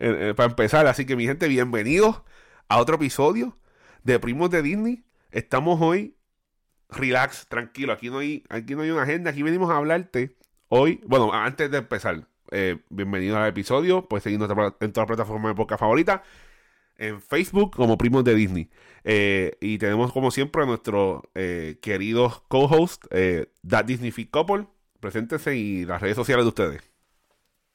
eh, para empezar. Así que mi gente, bienvenidos a otro episodio de Primos de Disney. Estamos hoy relax, tranquilo. Aquí no hay, aquí no hay una agenda. Aquí venimos a hablarte hoy. Bueno, antes de empezar, eh, bienvenido al episodio. Puedes seguirnos en todas las plataformas de podcast favoritas. En Facebook como Primos de Disney. Eh, y tenemos como siempre a nuestros eh, queridos co-host, That Disney Fit Couple. Preséntense y las redes sociales de ustedes.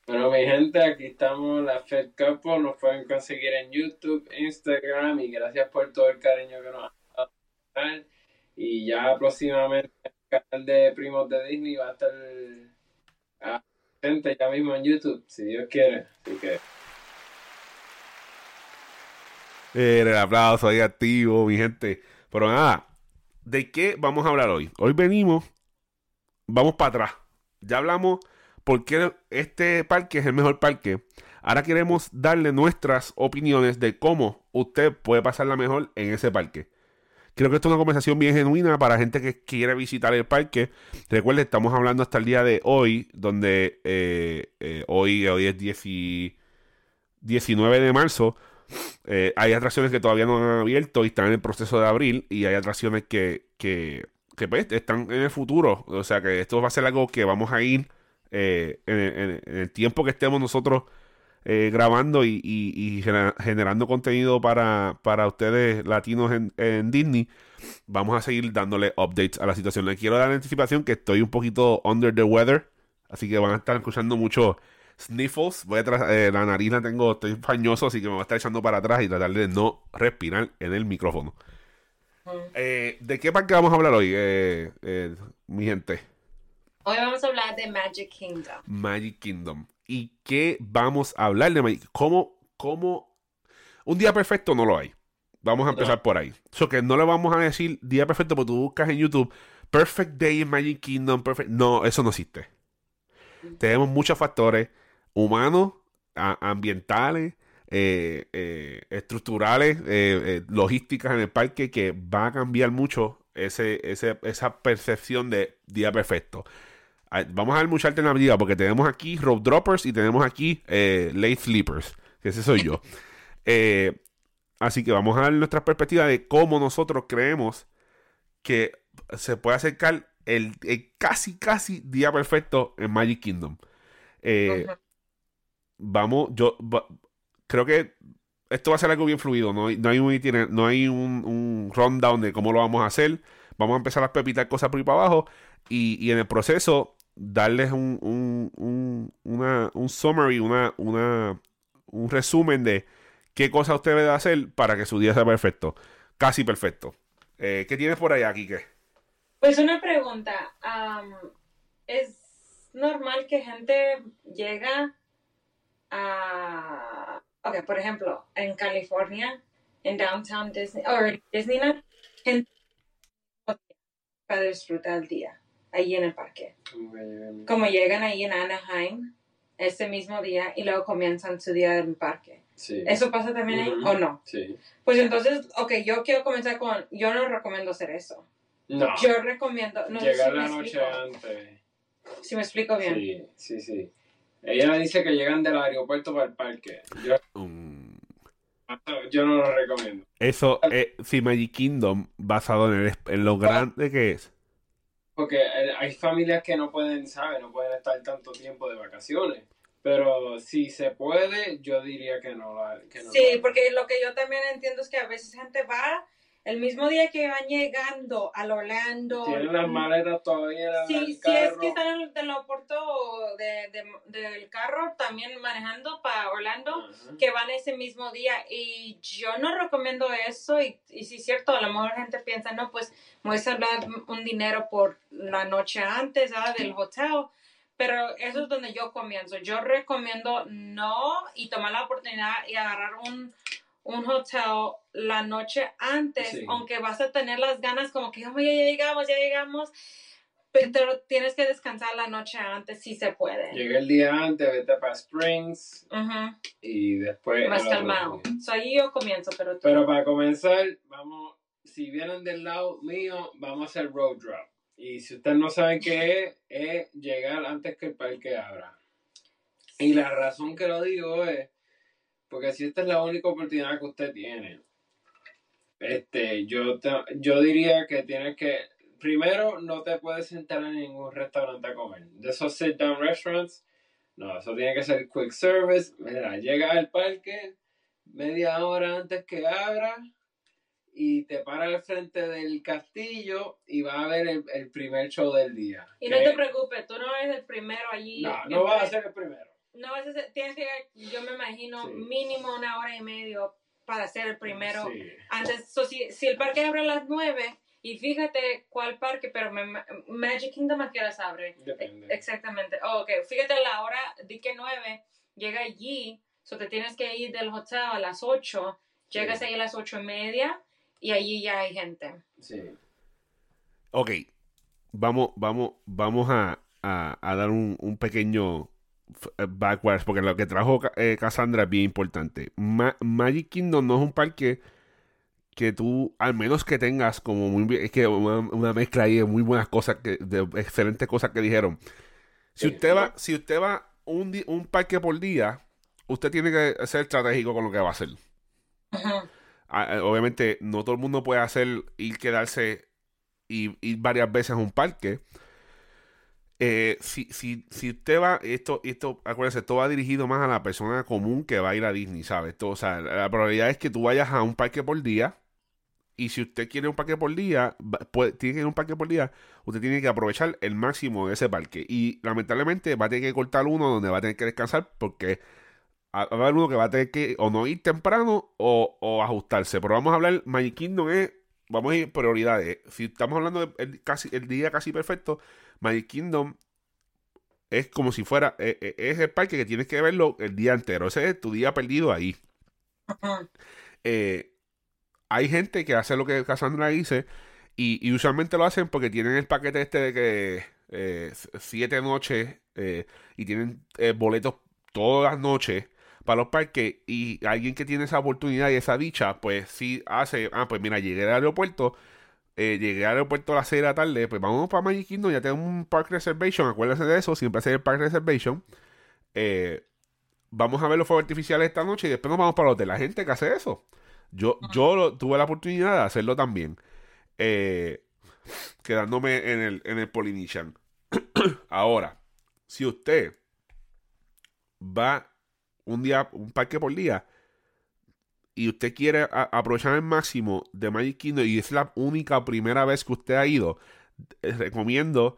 Bueno, mi gente, aquí estamos, la Fed Couple. Nos pueden conseguir en YouTube, Instagram. Y gracias por todo el cariño que nos han dado. Y ya próximamente el canal de Primos de Disney va a estar gente ya mismo en YouTube, si Dios quiere. Así que. el aplauso ahí activo, mi gente. Pero nada, ¿de qué vamos a hablar hoy? Hoy venimos, vamos para atrás. Ya hablamos por qué este parque es el mejor parque. Ahora queremos darle nuestras opiniones de cómo usted puede pasarla mejor en ese parque. Creo que esto es una conversación bien genuina para gente que quiere visitar el parque. Recuerde, estamos hablando hasta el día de hoy, donde eh, eh, hoy, es 19 de marzo. Eh, hay atracciones que todavía no han abierto y están en el proceso de abril. Y hay atracciones que, que, pues, están en el futuro. O sea que esto va a ser algo que vamos a ir en, el tiempo que estemos nosotros eh, grabando y, generando contenido para, para ustedes latinos en, Disney, vamos a seguir dándole updates a la situación. Le quiero dar la anticipación que estoy un poquito under the weather, así que van a estar escuchando mucho sniffles. Voy a eh, la nariz la tengo, estoy pañoso, así que me voy a estar echando para atrás y tratar de no respirar en el micrófono. Eh, ¿De qué parte vamos a hablar hoy, mi gente? Hoy vamos a hablar de Magic Kingdom. Magic Kingdom y qué vamos a hablar de Magic. ¿Cómo, cómo? Un día perfecto no lo hay. Vamos a empezar por ahí. Eso que no le vamos a decir día perfecto porque tú buscas en YouTube Perfect Day in Magic Kingdom. Perfect... No, eso no existe. Tenemos muchos factores humanos, ambientales, eh, eh, estructurales, eh, logísticas en el parque que va a cambiar mucho ese, esa percepción de día perfecto. Vamos a ver mucha alternativa porque tenemos aquí road droppers y tenemos aquí eh, late sleepers, que ese soy yo. Eh, así que vamos a ver nuestra perspectiva de cómo nosotros creemos que se puede acercar el, casi, casi día perfecto en Magic Kingdom. Eh, vamos, yo creo que esto va a ser algo bien fluido. No, hay, no hay, un, no hay un, un rundown de cómo lo vamos a hacer. Vamos a empezar a pepitar cosas por ahí para abajo. Y, y en el proceso darles un, un, un, una, un summary, una, una, un resumen de qué cosas usted debe hacer para que su día sea perfecto. Casi perfecto. Eh, ¿Qué tienes por allá, Kike? Pues una pregunta. ¿Es normal que gente llega a... Ok, por ejemplo, en California, en Downtown Disney, o Disneyland, gente para disfrutar el día ahí en el parque. Como llegan ahí en Anaheim ese mismo día y luego comienzan su día en el parque. ¿Eso pasa también ahí o no? Sí. Pues entonces, ok, yo quiero comenzar con, yo no recomiendo hacer eso. No. Yo recomiendo... No Llegar la noche antes. Si me explico bien. Sí, sí, sí. Ella dice que llegan del aeropuerto para el parque. Yo, mm. yo no lo recomiendo. Eso, eh, si Magic Kingdom, basado en, en lo grande que es, porque eh, hay familias que no pueden, ¿sabes? No pueden estar tanto tiempo de vacaciones. Pero si se puede, yo diría que no. Que no sí, porque lo que yo también entiendo es que a veces gente va el mismo día que van llegando al Orlando. Tienen las maletas todavía. Sí, si es que están en el, de, del carro también manejando para Orlando, que van ese mismo día. Y yo no recomiendo eso. Y, y si es cierto, a lo mejor gente piensa, no, pues voy a dar un dinero por la noche antes del hotel. Pero eso es donde yo comienzo. Yo recomiendo no y tomar la oportunidad y agarrar un un hotel la noche antes, aunque vas a tener las ganas como que ya llegamos, ya llegamos, pero tienes que descansar la noche antes si se puede. Llega el día antes, vete para Springs y después... Más calmado. So, ahí yo comienzo, pero Pero para comenzar, vamos, si vienen del lado mío, vamos a hacer road drop. Y si ustedes no saben qué es, es llegar antes que el parque abra. Y la razón que lo digo es porque si esta es la única oportunidad que usted tiene, este, yo, yo diría que tienes que, primero, no te puedes sentar en ningún restaurante a comer. De esos sit-down restaurants, no, eso tiene que ser quick service. Mira, llega al parque media hora antes que abra y te para al frente del castillo y va a ver el, primer show del día. Y no te preocupes, tú no eres el primero allí. No, no vas a ser el primero. No vas a tienes que, yo me imagino, mínimo una hora y media para ser el primero. Antes, si, si, el parque abre a las nueve, y fíjate cuál parque, pero Magic Kingdom a qué horas abre. Depende. Exactamente. Oh, ok, fíjate la hora, di que nueve, llega allí, so te tienes que ir del hotel a las ocho, llegas ahí a las ocho y media, y allí ya hay gente. Sí. Ok, vamos, vamos, vamos a, dar un, pequeño eh, backwards, porque lo que trajo eh, Cassandra es bien importante. Magic Kingdom no es un parque que tú, al menos que tengas como muy es que una, mezcla ahí de muy buenas cosas, que, de excelentes cosas que dijeron. Si usted va, si usted va un, un parque por día, usted tiene que ser estratégico con lo que va a hacer. Ajá. Ah, eh, obviamente no todo el mundo puede hacer ir quedarse y ir varias veces a un parque. Eh, si, si, si usted va, esto, esto, acuérdense, esto va dirigido más a la persona común que va a ir a Disney, ¿sabes? Esto, o sea, la probabilidad es que tú vayas a un parque por día. Y si usted quiere un parque por día, puede, tiene que ir a un parque por día, usted tiene que aprovechar el máximo de ese parque. Y lamentablemente va a tener que cortar uno donde va a tener que descansar porque va a haber uno que va a tener que o no ir temprano o, ajustarse. Pero vamos a hablar, Magic Kingdom es, vamos a ir prioridades. Si estamos hablando del casi, el día casi perfecto, Magic Kingdom es como si fuera, e, e, es, el parque que tienes que verlo el día entero. Ese es tu día perdido ahí. Eh, hay gente que hace lo que Cassandra dice y, usualmente lo hacen porque tienen el paquete este de que eh, siete noches eh, y tienen boletos todas las noches para los parques y alguien que tiene esa oportunidad y esa dicha, pues sí hace, ah, pues mira, llegué al aeropuerto, eh, llegué al aeropuerto a las 6 de la tarde, pues vamos para Magic Kingdom, ya tengo un park reservation, acuérdense de eso, siempre hacer el park reservation. Eh, vamos a ver los fuegos artificiales esta noche y después nos vamos para el hotel. La gente que hace eso. Yo, yo tuve la oportunidad de hacerlo también. Eh, quedándome en el, en el Polynesian. Ahora, si usted va un día, un parque por día, y usted quiere aprovechar el máximo de Magic Kingdom y es la única primera vez que usted ha ido, eh, recomiendo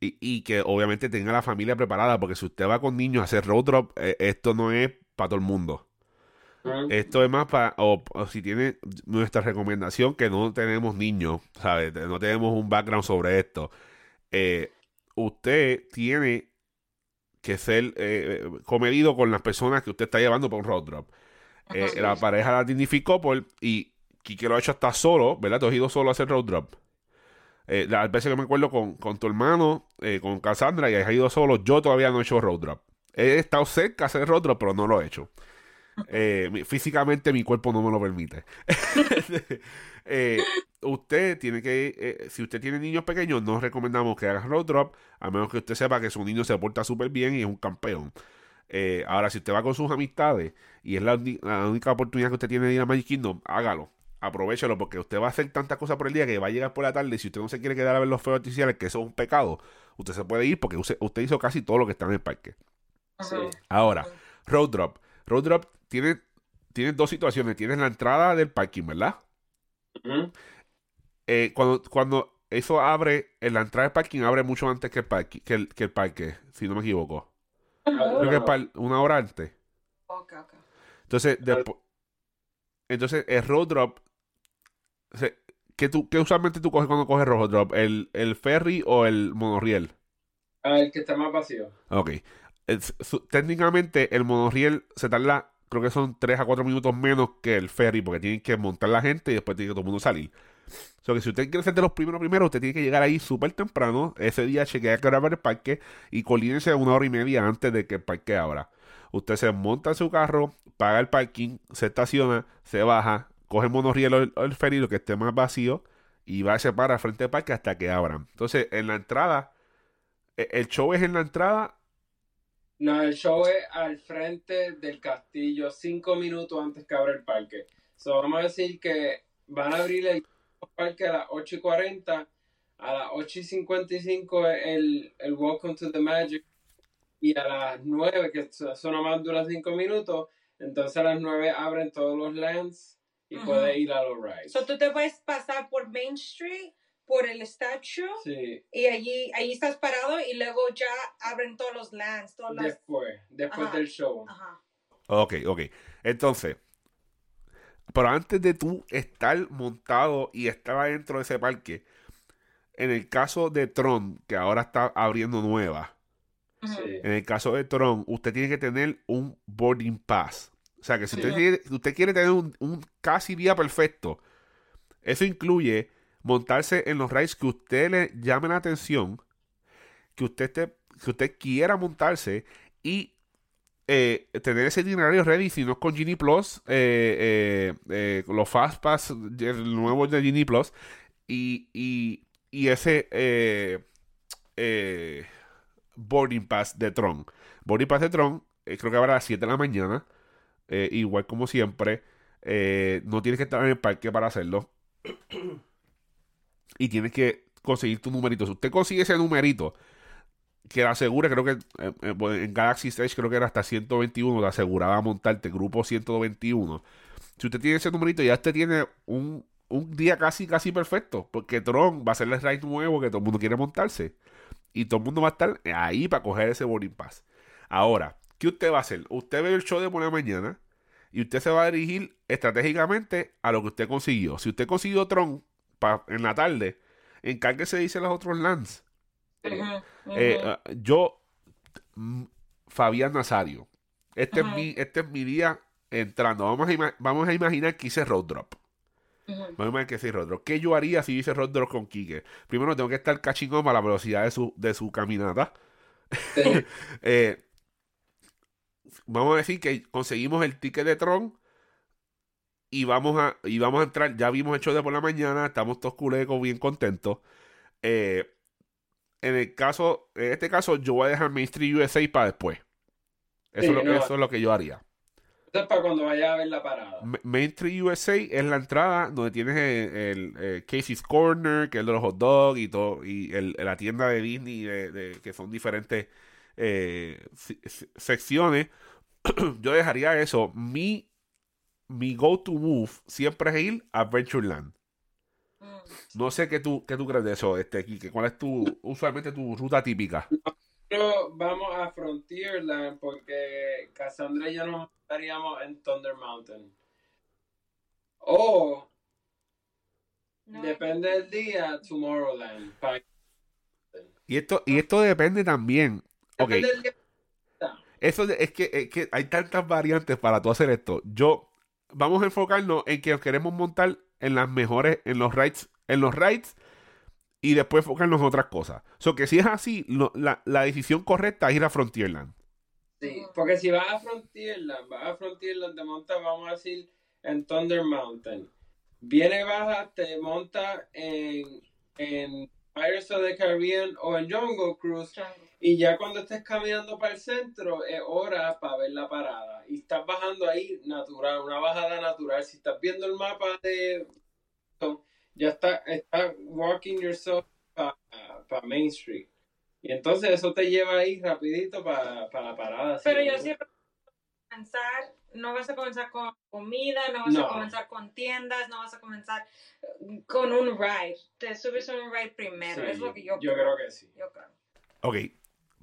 y, que obviamente tenga la familia preparada, porque si usted va con niños a hacer road drop, eh, esto no es para todo el mundo. Esto es más para, o, si tiene nuestra recomendación, que no tenemos niños, ¿sabes? No tenemos un background sobre esto. Eh, usted tiene que ser eh, eh, comedido con las personas que usted está llevando para un road drop. Eh, la pareja la dignificó por, y Kike lo ha hecho hasta solo, ¿verdad? Te has ido solo a hacer road drop. Eh, las veces que me acuerdo con, con tu hermano, con Cassandra, y has ido solo, yo todavía no he hecho road drop. He estado cerca de hacer road drop, pero no lo he hecho. Físicamente mi cuerpo no me lo permite. usted tiene que, eh, si usted tiene niños pequeños, no recomendamos que haga road drop, a menos que usted sepa que su niño se porta súper bien y es un campeón. Eh, ahora, si usted va con sus amistades y es la, única oportunidad que usted tiene de ir a Magic Kingdom, hágalo. Aprovechelo porque usted va a hacer tantas cosas por el día que va a llegar por la tarde. Y si usted no se quiere quedar a ver los fuegos artificiales, que eso es un pecado, usted se puede ir porque usted, hizo casi todo lo que está en el parque. Ahora, road drop. Road drop tiene, tiene dos situaciones. Tienes la entrada del parking, ¿verdad? Eh, cuando, cuando eso abre, en la entrada del parking abre mucho antes que el, parque, que el, que el parque, si no me equivoco. Creo que una hora antes. Entonces, después, entonces el road drop, ¿qué, tú, ¿qué usualmente tú coges cuando coges road drop? ¿El, el ferry o el monorriel? Ah, el que está más vacío. Ok. técnicamente el monorriel se tarda, creo que son 3 a 4 minutos menos que el ferry, porque tienen que montar la gente y después tiene que todo el mundo salir. O sea que si usted quiere ser de los primeros primeros, usted tiene que llegar ahí súper temprano. Ese día chequea que el parque y colínese una hora y media antes de que el parque abra. Usted se monta en su carro, paga el parking, se estaciona, se baja, coge el monorriel o el, ferry, lo que esté más vacío, y va a se para frente al parque hasta que abran. Entonces, en la entrada, e, el show es en la entrada No, el show es al frente del castillo, cinco minutos antes que abra el parque. So, vamos a decir que van a abrir el parque a las 8 y 40, a las 8 y 55 es el, el Welcome to the Magic, y a las 9, que son nomás dura 5 minutos, entonces a las 9 abren todos los lands y Ujú. puedes ir a los rides. So, tú te puedes pasar por Main Street, por el statue, Sí, y allí, allí estás parado y luego ya abren todos los lands, todas las... después, después Ajá. del show. Ajá. Ok, ok. Entonces, pero antes de tú estar montado y estar adentro de ese parque, en el caso de Tron, que ahora está abriendo nueva. Sí. en el caso de Tron, usted tiene que tener un boarding pass. O sea que si usted Ujú. quiere, si usted quiere tener un, un casi día perfecto, eso incluye montarse en los rides que usted le llame la atención, que usted esté- que usted quiera montarse y eh, tener ese itinerario ready, si no con Genie Plus, eh, eh, los Fast Pass, el nuevo de Genie Plus, y, y, ese Boarding Pass de Tron. Boarding Pass de Tron, creo que habrá a las 7 de la mañana, igual como siempre, no tienes que estar en el parque para hacerlo. Y tienes que conseguir tu numerito. Si usted consigue ese numerito, que le asegura, creo que eh, eh, en Galaxy Stage creo que era hasta 121, te aseguraba montarte grupo 121. Si usted tiene ese numerito, ya usted tiene un, un día casi, casi perfecto, porque Tron va a ser el ride nuevo que todo el mundo quiere montarse. Y todo el mundo va a estar ahí para coger ese boarding pass. Ahora, ¿qué usted va a hacer? Usted ve el show de por la mañana y usted se va a dirigir estratégicamente a lo que usted consiguió. Si usted consiguió Tron pa- en la tarde, encárguese a los otros lands. Eh, yo, mm, Fabián Nazario, este, es mi, este es mi día entrando. Vamos a, vamos a imaginar que hice road drop. Vamos a imaginar que hice road drop. ¿Qué yo haría si hice road drop con Quique? Primero tengo que estar catching up a la velocidad de su, de su caminata. Eh, vamos a decir que conseguimos el ticket de Tron y vamos a, y vamos a entrar. Ya vimos el show de por la mañana, estamos todos culecos, bien contentos. Eh, en el caso, en este caso, yo voy a dejar Main Street USA para después. Eso, Sí, es lo, no. eso es lo que yo haría. Eso es para cuando vayas a ver la parada. Ma- Main Street USA es la entrada donde tienes el, el, eh, Casey's Corner, que es de los hot dogs y todo, y el- la tienda de Disney, de, de- que son diferentes eh, se- se- secciones. Yo dejaría eso. Mi, mi go-to move siempre es ir a Adventureland. No sé qué tú, qué tú crees de eso, este, Quique. ¿Cuál es tu, usualmente tu ruta típica? Pero vamos a Frontierland porque Cassandra y yo nos estaríamos en Thunder Mountain. O, No. depende del día, Tomorrowland. Y esto, y esto depende también. Ok. Depende del día. Eso es que, es que hay tantas variantes para tú hacer esto. Yo, vamos a enfocarnos en que queremos montar en las mejores, en los rides, en los rides y después enfocarnos en otras cosas. So que si es así, lo- la, la decisión correcta es ir a Frontierland. Sí, porque si vas a Frontierland, vas a Frontierland, te montas, vamos a decir, en Thunder Mountain. Viene baja, te montas en, en Pirates of the Caribbean o en Jungle Cruise. Y ya cuando estés caminando para el centro, es hora para ver la parada. Y estás bajando ahí natural, una bajada natural. Si estás viendo el mapa de. Ya está, está walking yourself para Main Street. Y entonces eso te lleva ahí rapidito para la parada. Pero yo siempre comenzar, no vas a comenzar con comida, no vas No. a comenzar con tiendas, no vas a comenzar con un ride. Te subes a un ride primero, Sí, es lo que yo, yo creo que sí. Yo creo. Ok,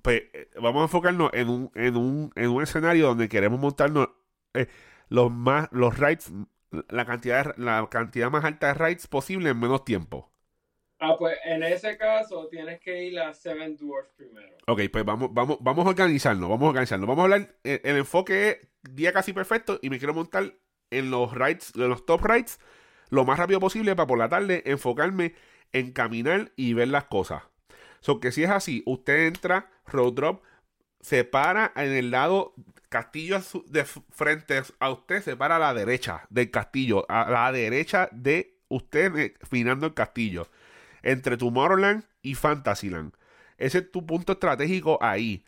pues eh, vamos a enfocarnos en un, en un, en un escenario donde queremos montarnos eh, los más, los rides, la cantidad, la cantidad más alta de rides posible en menos tiempo. Ah, pues en ese caso tienes que ir a Seven Dwarfs primero. Ok, pues vamos, vamos, vamos a organizarnos, vamos a organizarnos. Vamos a hablar, el, el enfoque es día casi perfecto y me quiero montar en los rides, en los top rides, lo más rápido posible para por la tarde enfocarme en caminar y ver las cosas. So que si es así, usted entra, road drop, se para en el lado castillo de frente a usted, se para a la derecha del castillo, a la derecha de usted eh, finando el castillo, entre Tomorrowland y Fantasyland. Ese es tu punto estratégico ahí.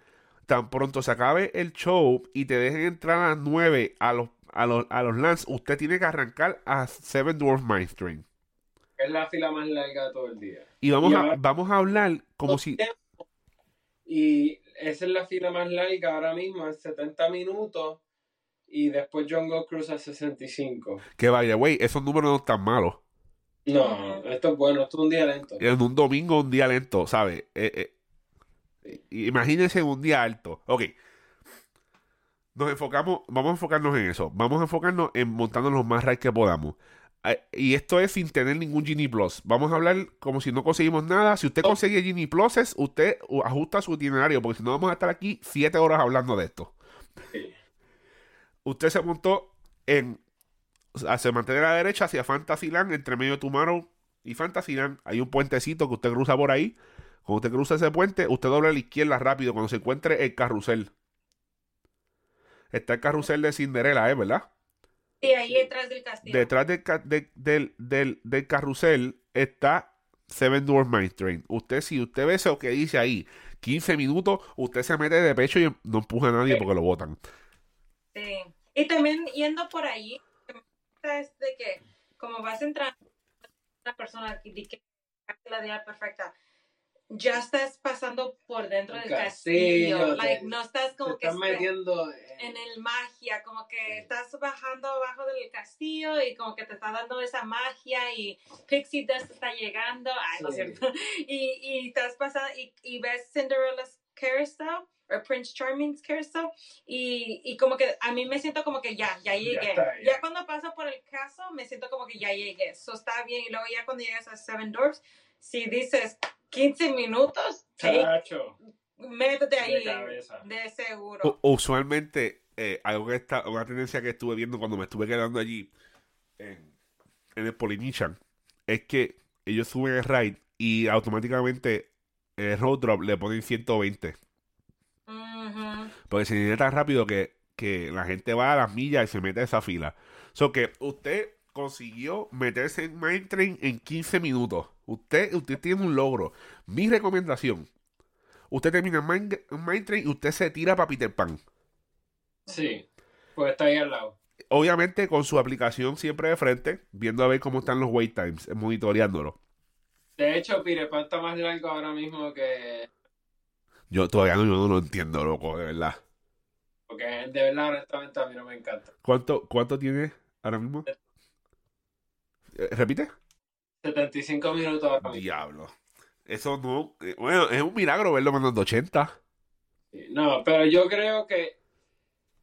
tan pronto se acabe el show y te dejen entrar a las 9 a los, a los, a los lands, usted tiene que arrancar a Seven Dwarf Mine. Es la fila más larga de todo el día. Y vamos, Y a, ahora- vamos a hablar como si... Y esa es la fila más larga ahora mismo, es 70 minutos. Y después Jungle Cruise a 65. Que vaya, güey, esos números no están malos. No, esto es bueno, esto es un día lento. En un domingo, un día lento, ¿sabes? Eh, eh, imagínense un día alto. Ok. Nos enfocamos, vamos a enfocarnos en eso. Vamos a enfocarnos en montando los más rides que podamos. Eh, y esto es sin tener ningún Genie Plus. Vamos a hablar como si no conseguimos nada. Si usted consigue Genie Pluses, usted ajusta su itinerario, porque si no vamos a estar aquí siete horas hablando de esto. Sí. Usted se montó en. se mantiene a la derecha hacia Fantasyland, entre medio de Tomorrow y Fantasyland. Hay un puentecito que usted cruza por ahí. Cuando usted cruza ese puente, usted dobla a la izquierda rápido cuando se encuentre el carrusel. Está el carrusel de Cinderella, ¿eh? ¿Verdad? Sí, ahí detrás del castillo. Detrás del, de- del, del- del carrusel está Seven Dwarf Mine Train. Usted, si usted ve eso que dice ahí, 15 minutos, usted se mete de pecho y no empuja a nadie porque lo botan. Sí. Y también yendo por ahí, es de que como vas entrando una persona que la idea perfecta, ya estás pasando por dentro El del castillo, castillo. Like, no estás como que están espe- metiendo en el magia, como que estás bajando abajo del castillo y como que te está dando esa magia y Pixie Dust está llegando, ay, no es Sí. cierto, y, y estás pasando y, y ves Cinderella's Carousel o Prince Charming's Carousel y, y como que a mí me siento como que ya, ya llegué. está, ya. ya. cuando paso por el caso me siento como que ya llegué, eso está bien y luego ya cuando llegas a Seven Dwarfs, si dices 15 minutos, Chacho, métete de ahí de seguro. U- Usualmente, eh, algo que está, una tendencia que estuve viendo cuando me estuve quedando allí en, en el Polynesian, es que ellos suben el ride y automáticamente el road drop le ponen 120. Ujú. Porque se viene tan rápido que, que la gente va a las millas y se mete a esa fila. So que usted consiguió meterse en Mine Train en 15 minutos. Usted, usted tiene un logro. Mi recomendación. Usted termina en Mine, en Mine Train y usted se tira para Peter Pan. Sí, pues está ahí al lado. Obviamente con su aplicación siempre de frente, viendo a ver cómo están los wait times, monitoreándolo. De hecho, Pirepan está más largo ahora mismo que. Yo todavía no, yo no lo entiendo, loco, de verdad. Porque de verdad, honestamente, a mí no me encanta. ¿Cuánto, cuánto tiene ahora mismo? Eh, ¿Repite? 75 minutos ahora mismo. Diablo. Eso no. eh, Bueno, es un milagro verlo mandando 80. Sí, No, pero yo creo que.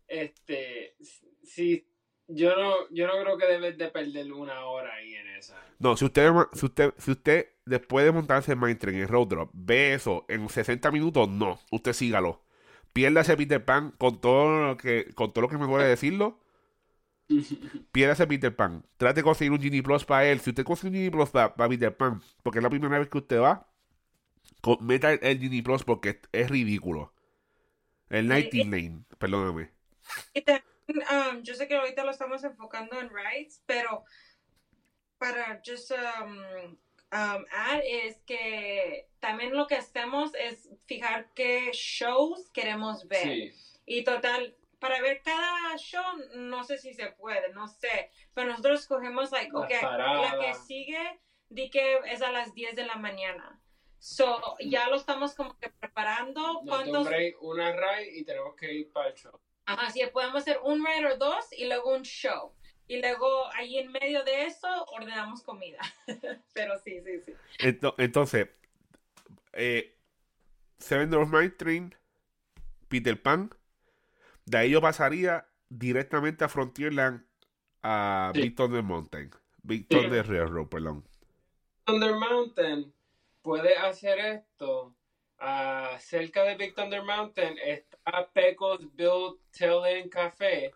Este. Si. Yo no, yo no creo que debes de perder una hora ahí en esa. No, si usted, si usted, si usted después de montarse en Mine Train en Road Drop ve eso en 60 minutos, no. Usted sígalo. Pierda ese Peter Pan con todo lo que, con todo lo que me duele decirlo. Pierda ese Peter Pan. Trate de conseguir un Genie Plus para él. Si usted consigue un Genie Plus para, para Peter Pan, porque es la primera vez que usted va, meta el, el Genie Plus porque es, es ridículo. El Nighting Lane, perdóname. Y también, um, yo sé que ahorita lo estamos enfocando en rides, pero para just um, um, add es que también lo que hacemos es fijar qué shows queremos ver. Sí. Y total, para ver cada show, no sé si se puede, no sé. Pero nosotros escogemos, like, Las ok, la que sigue, di que es a las 10 de la mañana. So, ya lo estamos como que preparando. Nos ¿Cuántos? break, una ride y tenemos que ir para el show. Ajá, sí, podemos hacer un ride o dos y luego un show. Y luego ahí en medio de eso ordenamos comida. Pero sí, sí, sí. Ento- Entonces, eh, Seven Dwarfs Mine Train, Peter Pan, de ahí yo pasaría directamente a Frontierland a Sí. Big Thunder Mountain. Big Thunder Sí. Railroad, perdón. Thunder Mountain puede hacer esto. ah, cerca de Big Thunder Mountain está Pecos Build Tail Café.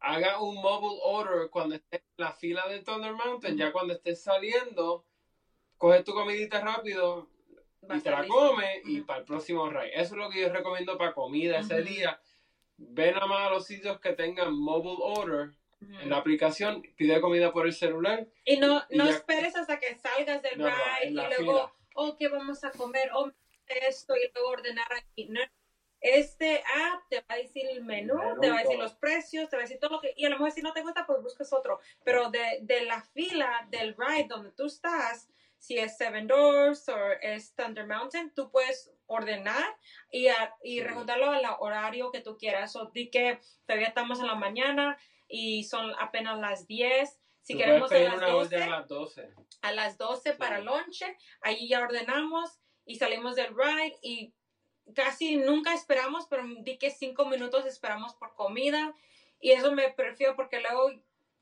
Haga un mobile order cuando estés en la fila de Thunder Mountain. Ya cuando estés saliendo, coge tu comidita rápido y te la comes y para el próximo ride. Eso es lo que yo recomiendo para comida ese día. Ven a más a los sitios que tengan mobile order Ujú. en la aplicación, pide comida por el celular. Y no, Y no ya- esperes hasta que salgas del No, no, ride en y luego, fila. oh, ¿qué vamos a comer? Oh, esto y luego ordenar aquí. No, este app te va a decir el menú, te va a decir los precios, te va a decir todo lo que... Y a lo mejor si no te gusta, pues buscas otro. Pero de, de la fila del ride donde tú estás, si es Seven Doors o es Thunder Mountain, tú puedes ordenar y, a- y rejuntarlo al horario que tú quieras. O di que todavía estamos en la mañana y son apenas las 10. Si Tú queremos a las una 12, orden a las 12. a las 12 para lonche, ahí ya ordenamos y salimos del ride y casi nunca esperamos, pero di que cinco minutos esperamos por comida y eso me prefiero porque luego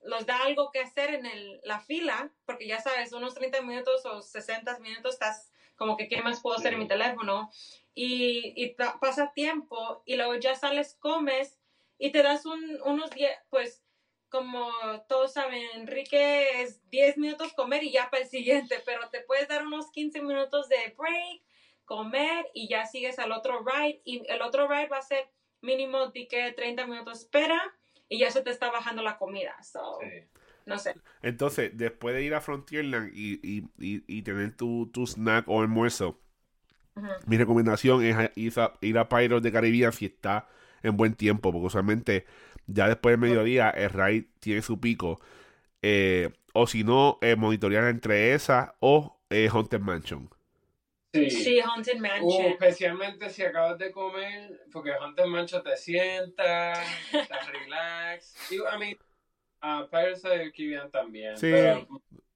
los da algo que hacer en el- la fila, porque ya sabes, unos 30 minutos o 60 minutos estás como que qué más puedo hacer en mi teléfono y, y pasa tiempo y luego ya sales, comes y te das un- unos 10, pues como todos saben, Enrique es 10 minutos comer y ya para el siguiente, pero te puedes dar unos 15 minutos de break, comer y ya sigues al otro ride. Y el otro ride va a ser mínimo de que 30 minutos espera y ya se te está bajando la comida. So, Sí. No sé. Entonces, después de ir a Frontierland y, y, y, y tener tu, tu snack o almuerzo, mi recomendación es a- ir a, ir a Pirates de Caribbean si está en buen tiempo, porque usualmente ya después del mediodía el ride tiene su pico. Eh, o si no, eh, monitorear entre esa o eh, Haunted Mansion. Sí. Sí, Haunted Uh, Mansion. especialmente si acabas de comer, porque Hunter Mancho te sientas, estás relax. Y, I mean, a Pirates of the Caribbean también. Sí. Pero,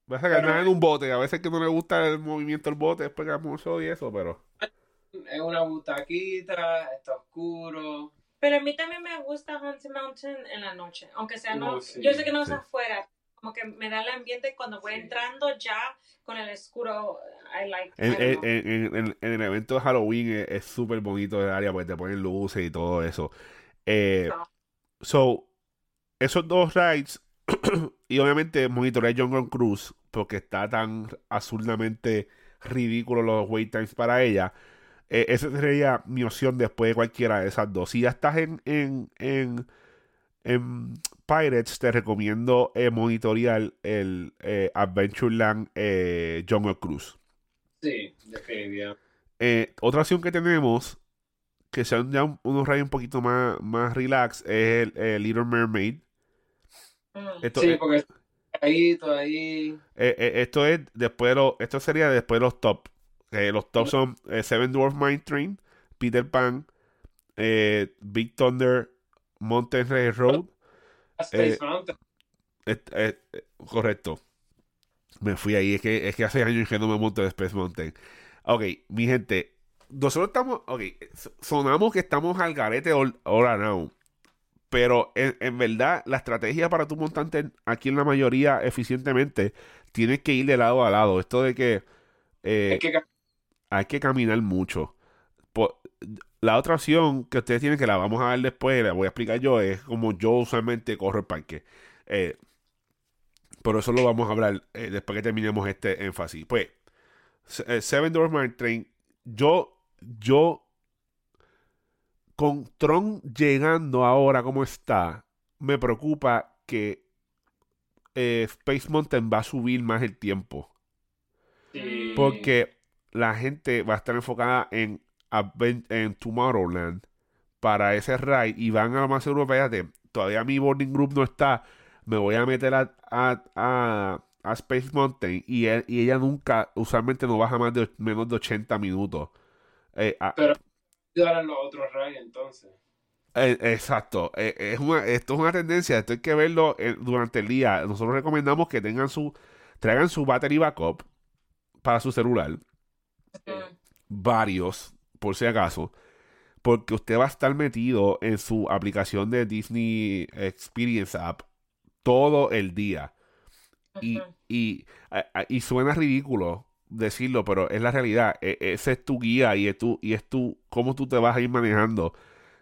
Vas a ganar en un bote, a veces que no le gusta el movimiento del bote, después que mucho y eso, pero... es una butaquita, está oscuro. Pero a mí también me gusta Haunted Mountain en la noche, aunque sea no. Oh, sí, yo sé que no es sí. afuera, como que me da el ambiente cuando voy Sí. entrando ya con el oscuro. I like. En, I don't en- know. en- en- en el evento de Halloween es- es súper bonito el área porque te ponen luces y todo eso. Eh, Ah. so, esos dos rides y obviamente monitorear Jungle Cruise porque está tan absurdamente ridículo los wait times para ella. Eh, esa sería mi opción después de cualquiera de esas dos. Si ya estás en, en, en, en Pirates, te recomiendo eh, monitorear el eh, Adventureland eh, Jungle Cruise. Sí, definitivamente. Eh, otra opción que tenemos, que sean ya un- unos rayos un poquito más, más relax, es el, Little Mermaid. Mm. Esto, Sí, eh, porque ahí, todo ahí. eh, eh, esto es después de los- esto sería después de los top. Eh, los top son eh, Seven Dwarf Mine Train, Peter Pan, eh, Big Thunder, Mountain Railroad. Space Eh, Mountain. Eh, eh, eh, correcto. Me fui ahí. Es que, es que hace años que no me monto de Space Mountain. Ok, mi gente. Nosotros estamos. Ok, so- sonamos que estamos al garete all- ahora now. Pero en, en verdad, la estrategia para tu montante aquí en la mayoría eficientemente tienes que ir de lado a lado. Esto de que eh, Es que hay que caminar mucho. La otra opción que ustedes tienen, que la vamos a ver después, la voy a explicar yo, es como yo usualmente corro el parque. Eh, pero eso lo vamos a hablar eh, después que terminemos este énfasis. Pues, eh, Seven Doors Mine Train, yo, yo, con Tron llegando ahora como está, me preocupa que eh, Space Mountain va a subir más el tiempo. sí. Porque la gente va a estar enfocada en, Tomorrowland para ese ride y van a lo más seguro, fíjate, todavía mi boarding group no está, me voy a meter a, a, a- a Space Mountain y, él- y ella nunca, usualmente no baja más de menos de 80 minutos. Eh, a- Pero ahora los otros rayos entonces. eh, exacto, Eh, es una, esto es una tendencia, esto hay que verlo eh, durante el día. Nosotros recomendamos que tengan su, traigan su battery backup para su celular. Varios, por si acaso, porque usted va a estar metido en su aplicación de Disney Experience App todo el día. Y, y, y suena ridículo decirlo, pero es la realidad. E- ese es tu guía y es tu, y es tu, cómo tú te vas a ir manejando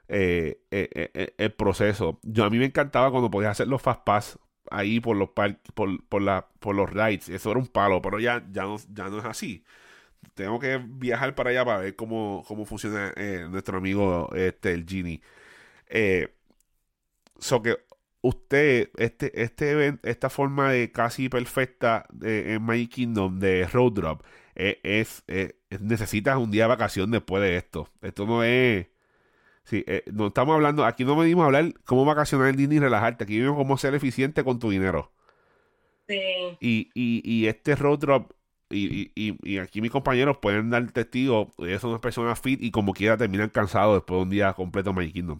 eh, eh, eh, el proceso. Yo a mí me encantaba cuando podías hacer los Fast Pass ahí por los par- por, por, la, por los rides. Eso era un palo, pero ya, ya, no, ya no es así tengo que viajar para allá para ver cómo, cómo funciona nuestro amigo este el Genie. So que usted, este, este event- esta forma de casi perfecta de, en Magic Kingdom de Road Drop, eh, es, eh, es- necesitas un día de vacación después de esto. Esto no es Sí, eh, no estamos hablando, aquí no venimos a hablar cómo vacacionar en Disney y relajarte, aquí vimos cómo ser eficiente con tu dinero. Sí. Y, y, y este road drop, y, y, y aquí mis compañeros pueden dar testigo, ellos son personas fit y como quiera terminan cansados después de un día completo en Magic Kingdom.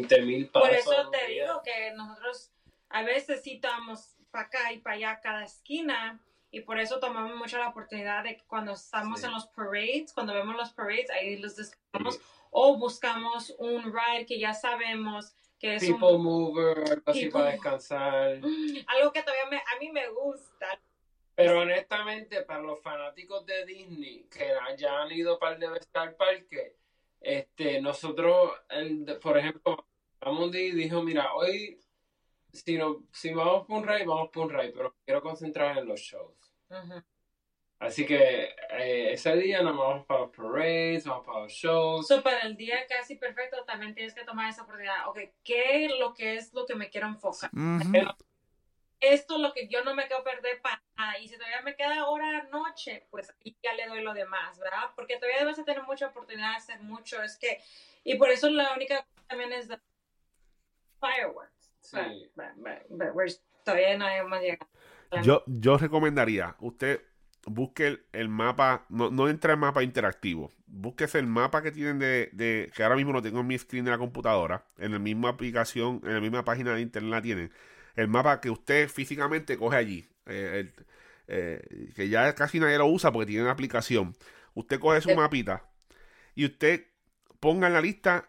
20 mil pasos. Por eso te día. digo que nosotros a veces sí estamos para acá y para allá cada esquina y por eso tomamos mucho la oportunidad de que cuando estamos Sí. en los parades, cuando vemos los parades, ahí los descansamos Sí. o buscamos un ride que ya sabemos que es People un, mover, algo así para descansar. algo que todavía me- a mí me gusta. Pero honestamente, para los fanáticos de Disney que ya han ido par de veces al parque, este, nosotros, el- por ejemplo, Amundi dijo, mira, hoy si, no, si vamos por un ride, vamos por un ride, pero quiero concentrar en los shows. Así que eh, ese día nos vamos para los parades, vamos para los shows. So, para el día casi perfecto también tienes que tomar esa oportunidad. Ok, ¿qué es lo que es lo que me quiero enfocar? Esto es lo que yo no me quiero perder para nada. Y si todavía me queda hora noche, pues ahí ya le doy lo demás, ¿verdad? Porque todavía debes de tener mucha oportunidad de hacer mucho. Es que, y por eso la única cosa también es de fireworks. Sí. But- but- but- todavía no hemos llegado. Yo, yo recomendaría, usted busque el, el mapa, no, no entre al mapa interactivo, búsquese el mapa que tienen de, de- que ahora mismo lo tengo en mi screen de la computadora, en la misma aplicación, en la misma página de internet la tienen, el mapa que usted físicamente coge allí, eh, el- eh, que ya casi nadie lo usa porque tiene una aplicación, usted coge su Eh. mapita y usted ponga en la lista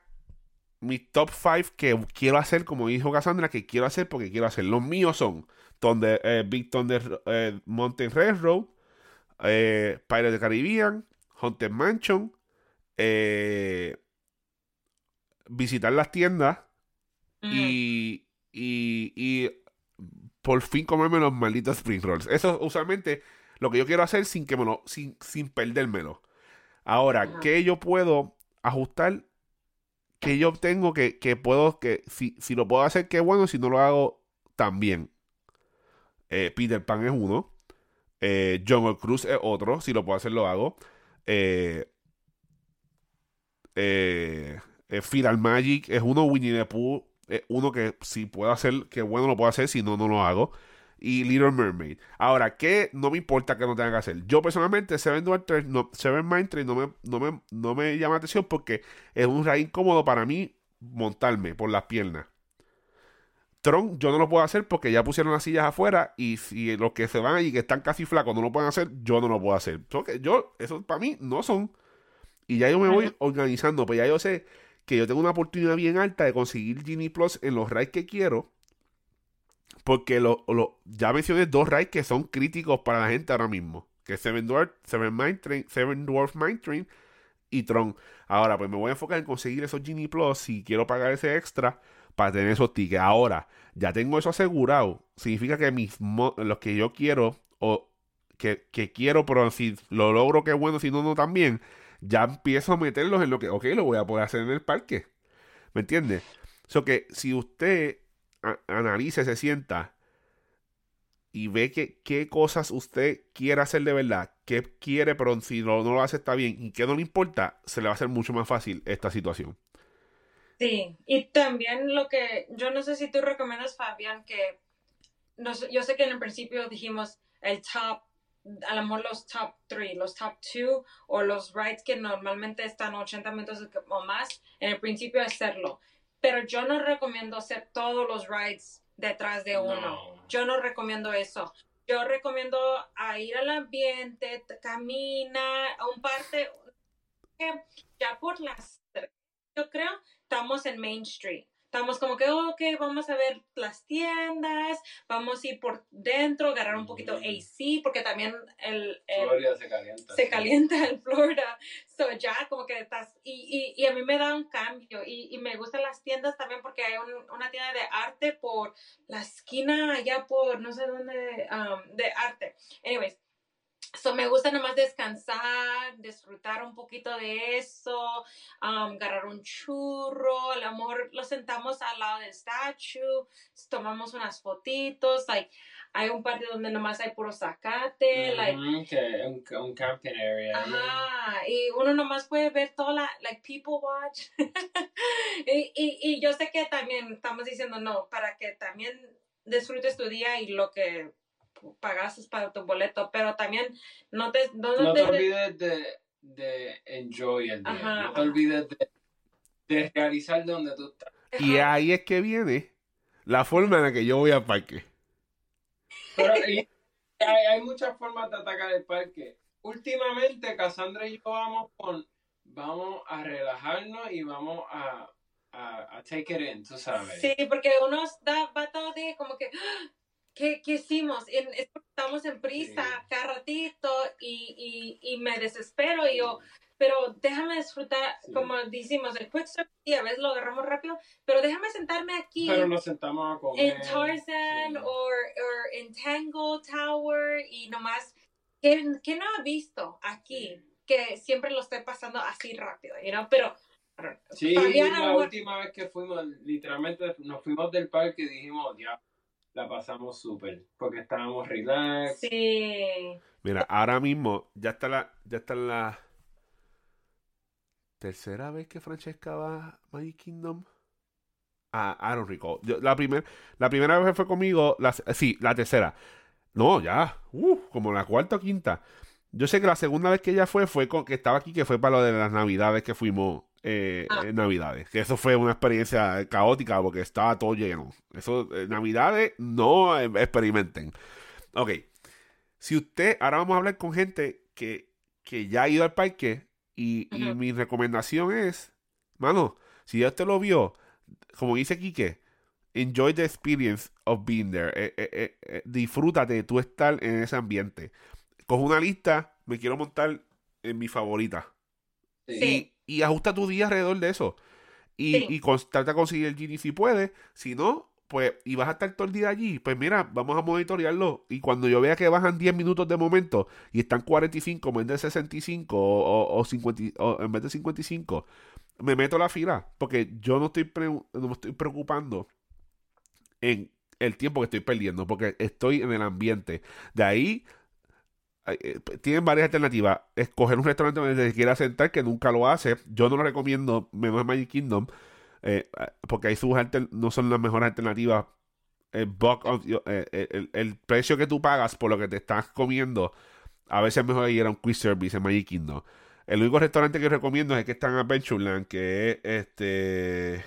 mis top 5 que quiero hacer, como dijo Cassandra, que quiero hacer porque quiero hacer. Los míos son Thunder, eh, Big Thunder eh, Mountain Railroad, eh, Pirates of the Caribbean, Haunted Mansion, visitar las tiendas Ujú. y, y, y por fin comerme los malditos Spring Rolls. Eso es usualmente lo que yo quiero hacer sin que me lo, sin, sin perdérmelo. Ahora, Ajá. ¿qué yo puedo ajustar? Que yo tengo que, que puedo, que si, si lo puedo hacer, qué bueno, si no lo hago, también. Eh, Peter Pan es uno. Eh, Jungle Cruise es otro. Si lo puedo hacer, lo hago. Eh, eh, eh, Final Magic es uno. Winnie the Pooh es uno que si puedo hacer, que bueno lo puedo hacer. Si no, no lo hago. Y Little Mermaid. Ahora, ¿qué? No me importa que no tenga que hacer. Yo personalmente, Seven, Trail- no, Seven Mind Train no me, no, me, no me llama la atención porque es un ride incómodo para mí montarme por las piernas. Tron, yo no lo puedo hacer porque ya pusieron las sillas afuera y si los que se van allí que están casi flacos no lo pueden hacer, yo no lo puedo hacer. So que yo, eso para mí no son. Y ya yo me voy organizando, pues ya yo sé que yo tengo una oportunidad bien alta de conseguir Genie Plus en los rides que quiero. Porque lo, lo- ya mencioné dos rides que son críticos para la gente ahora mismo. Que es Seven Dwarf, Seven Mind Train, Seven Dwarf Mind Train y Tron. Ahora, pues me voy a enfocar en conseguir esos Genie Plus si quiero pagar ese extra para tener esos tickets. Ahora, ya tengo eso asegurado. Significa que mis los que yo quiero o que, que quiero, pero si lo logro, qué bueno, si no, no también. Ya empiezo a meterlos en lo que, ok, lo voy a poder hacer en el parque. ¿Me entiendes? So que si usted analiza, se sienta y ve que qué cosas usted quiere hacer de verdad, qué quiere, pero si no, lo hace está bien y qué no le importa, se le va a hacer mucho más fácil esta situación. Sí, y también lo que, yo no sé si tú recomiendas, Fabián, que yo sé que en el principio dijimos el top, a lo mejor los top 3, los top 2 o los rides que normalmente están 80 minutos o más, en el principio hacerlo. Pero yo no recomiendo hacer todos los rides detrás de uno. No. Yo no recomiendo eso. Yo recomiendo a ir al ambiente, camina, a un parte, ya por las yo creo, estamos en Main Street. Estamos como que, ok, vamos a ver las tiendas, vamos a ir por dentro, agarrar un poquito Mm. AC, porque también el, el- Florida se calienta. se sí. calienta en Florida. So ya como que estás, y, y, y a mí me da un cambio. Y, y me gustan las tiendas también porque hay un- una tienda de arte por la esquina allá por no sé dónde, um, de arte. Anyways, So me gusta nomás descansar, disfrutar un poquito de eso, um, agarrar un churro, a lo mejor lo sentamos al lado del statue, tomamos unas fotitos, like, hay un parte donde nomás hay puro zacate, like, Ujú, que un, un camping area. Ajá, y uno nomás puede ver toda la, like, people watch. y, y, y yo sé que también estamos diciendo no, para que también disfrutes tu día y lo que pagaste para tu boleto, pero también no te... No, no No te te- olvides de, de enjoy el día. Ajá, no te ajá. olvides de, de realizar donde tú estás. Y ahí es que viene la forma en la que yo voy al parque. Pero y hay, hay muchas formas de atacar el parque. Últimamente, Cassandra y yo vamos con, vamos a relajarnos y vamos a, a, a take it in, tú sabes. Sí, porque uno da, va todo de como que, ¡ah! ¿Qué, qué hicimos? En- estamos en prisa Sí. cada ratito y, y, y me desespero y yo, pero déjame disfrutar, Sí. como decimos, el quick service y a veces lo agarramos rápido, pero déjame sentarme aquí Pero nos sentamos a comer. en Tarzan o or en Tangle Tower y nomás, ¿qué, qué no he visto aquí? Que siempre lo estoy pasando así rápido, you know? pero... Sí, Fabiana, la última vez que fuimos, literalmente nos fuimos del parque y dijimos, ya, la pasamos súper, porque estábamos relax. Sí. Mira, ahora mismo ya está la, ya está la tercera vez que Francesca va a Magic Kingdom. Ah, I don't recall. Yo- la, primer, la primera vez fue conmigo, la, sí, la tercera. No, ya, uh, como la cuarta o quinta. Yo sé que la segunda vez que ella fue fue con que estaba aquí, que fue para lo de las navidades que fuimos eh, Ah. en navidades. Que eso fue una experiencia caótica porque estaba todo lleno. Eso, eh, navidades, no eh, experimenten. Ok. Si usted, ahora vamos a hablar con gente que, que ya ha ido al parque y, mi recomendación es, mano, si ya usted lo vio, como dice Quique, enjoy the experience of being there. Eh, eh, eh, eh, disfrútate de tú estar en ese ambiente. Coge una lista, me quiero montar en mi favorita. Sí. Y, y ajusta tu día alrededor de eso. Y, Sí. y con- trata de conseguir el Genie si puede. Si no, pues, y vas a estar todo el día allí, pues mira, vamos a monitorearlo. Y cuando yo vea que bajan 10 minutos de momento y están 45 en vez de 65 o, o, o 50 y- o en vez de 55, me meto a la fila. Porque yo no estoy, pre- no me estoy preocupando en el tiempo que estoy perdiendo, porque estoy en el ambiente. De ahí tienen varias alternativas. Escoger un restaurante donde se quiera sentar, que nunca lo hace. Yo no lo recomiendo, menos en Magic Kingdom, eh, eh, porque ahí sus no son las mejores alternativas. El, eh, eh, precio que tú pagas por lo que te estás comiendo, a veces es mejor ir a un quick service en Magic Kingdom. El único restaurante que recomiendo es el que está en Adventureland, que es este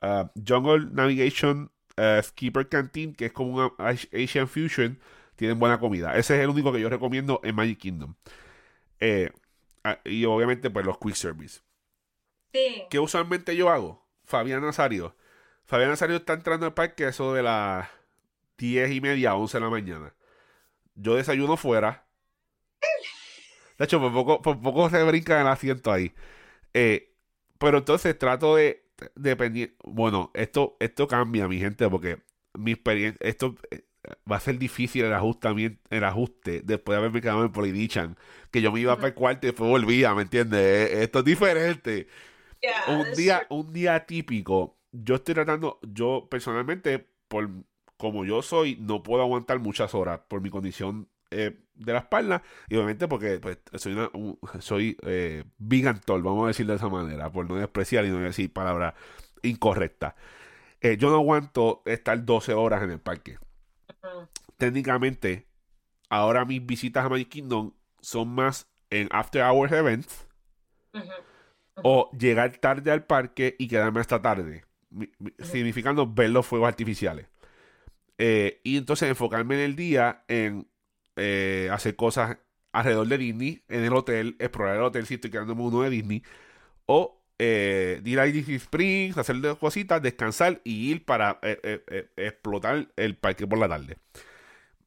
ah, Jungle Navigation ah, Skipper Canteen, que es como una As- Asian Fusion tienen buena comida. Ese es el único que yo recomiendo en Magic Kingdom. Eh, y obviamente, pues los quick service. Sí. ¿Qué usualmente yo hago? Fabián Nazario. Fabián Nazario está entrando al parque a eso de las 10 y media, 11 de la mañana. Yo desayuno fuera. De hecho, por poco, por poco se brinca el asiento ahí. Eh, pero entonces trato de, dependiendo, bueno, esto, esto cambia, mi gente, porque mi experiencia, esto eh, va a ser difícil el ajustamiento, el ajuste después de haberme quedado en Polydichan, que yo me iba para el cuarto y después volvía, ¿me entiendes? Eh, Esto es diferente Yeah, un día, un día típico, yo estoy tratando, yo personalmente, por como yo soy, no puedo aguantar muchas horas por mi condición eh, de la espalda y obviamente porque pues, soy una, un- soy eh, vamos a decir de esa manera, por no despreciar y no decir palabras incorrectas. Eh, yo no aguanto estar 12 horas en el parque. Técnicamente, ahora mis visitas a Magic Kingdom son más en after hours events o llegar tarde al parque y quedarme hasta tarde, mi- mi- significando ver los fuegos artificiales. Eh, y entonces enfocarme en el día en eh, hacer cosas alrededor de Disney, en el hotel, explorar el hotel si estoy quedándome uno de Disney, o eh, ir a Disney Springs, hacer de- cositas, descansar y ir para eh, eh, eh, explotar el parque por la tarde.